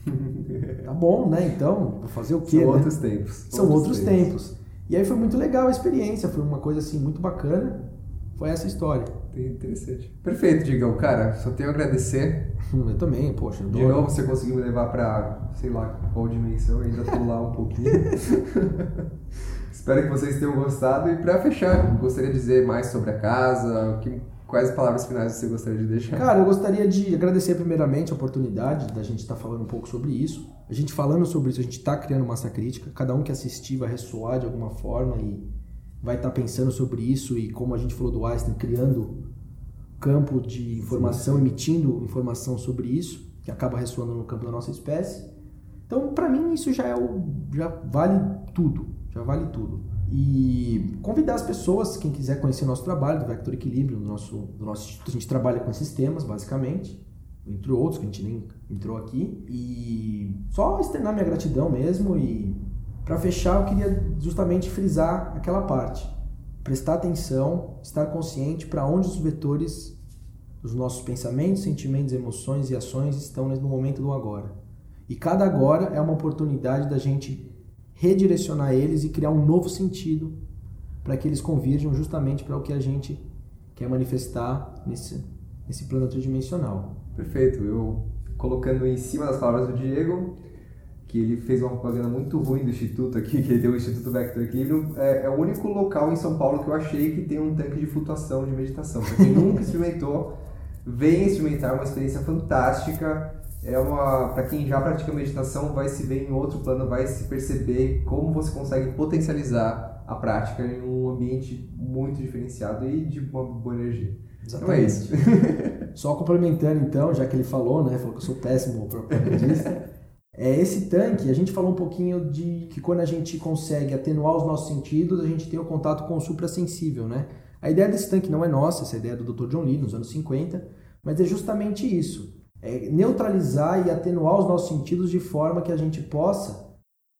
tá bom, né? Então, vou fazer o quê? São né? outros tempos. São outros, outros tempos. tempos. E aí foi muito legal a experiência, foi uma coisa assim muito bacana. Foi essa história. Interessante. Perfeito, Digão. Cara, só tenho a agradecer. Eu também, poxa. De novo, você conseguiu me levar pra, sei lá, qual dimensão, eu ainda tô lá um pouquinho. Espero que vocês tenham gostado. E para fechar, gostaria de dizer mais sobre a casa, que, quais palavras finais você gostaria de deixar? Cara, eu gostaria de agradecer primeiramente a oportunidade da gente estar tá falando um pouco sobre isso. A gente falando sobre isso, a gente está criando massa crítica. Cada um que assistir vai ressoar de alguma forma e vai estar tá pensando sobre isso e como a gente falou do Einstein, criando campo de informação, sim, sim. emitindo informação sobre isso, que acaba ressoando no campo da nossa espécie. Então, para mim, isso já é o, já vale tudo, já vale tudo. E convidar as pessoas, quem quiser conhecer nosso trabalho do Vector Equilíbrio, do nosso, do nosso instituto, a gente trabalha com esses temas, basicamente, entre outros que a gente nem entrou aqui. E só externar minha gratidão mesmo. E para fechar, eu queria justamente frisar aquela parte. Prestar atenção, estar consciente para onde os vetores dos nossos pensamentos, sentimentos, emoções e ações estão no momento do agora. E cada agora é uma oportunidade da gente redirecionar eles e criar um novo sentido para que eles convirjam justamente para o que a gente quer manifestar nesse, nesse plano tridimensional. Perfeito. Eu colocando em cima das palavras do Diego, que ele fez uma propaganda muito ruim do Instituto aqui, que ele tem o Instituto Vector Equilibrium, é, é, o único local em São Paulo que eu achei que tem um tanque de flutuação de meditação. Para quem nunca experimentou, venha experimentar, é uma experiência fantástica é uma para quem já pratica meditação vai se ver em outro plano, vai se perceber como você consegue potencializar a prática em um ambiente muito diferenciado e de uma boa energia. Exatamente. Então é isso. Só complementando então, já que ele falou, né, falou que eu sou péssimo propagandista. É esse tanque, a gente falou um pouquinho de que quando a gente consegue atenuar os nossos sentidos, a gente tem o contato com o suprassensível, né? A ideia desse tanque não é nossa, essa ideia é do Dr. John Lee nos anos 50, mas é justamente isso é, neutralizar e atenuar os nossos sentidos de forma que a gente possa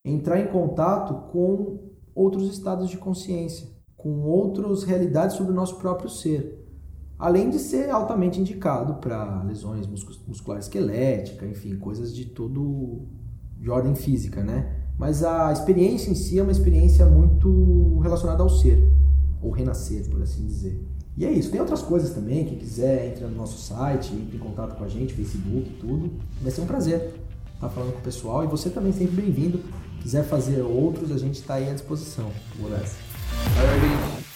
entrar em contato com outros estados de consciência, com outras realidades sobre o nosso próprio ser. Além de ser altamente indicado para lesões musculares esquelética, enfim, coisas de todo de ordem física, né? Mas a experiência em si é uma experiência muito relacionada ao ser, ou renascer, por assim dizer. E é isso. Tem outras coisas também. Quem quiser, entra no nosso site, entre em contato com a gente, Facebook, tudo. Vai ser um prazer estar falando com o pessoal. E você também sempre bem-vindo. Quiser fazer outros, a gente está aí à disposição. Valeu, gente.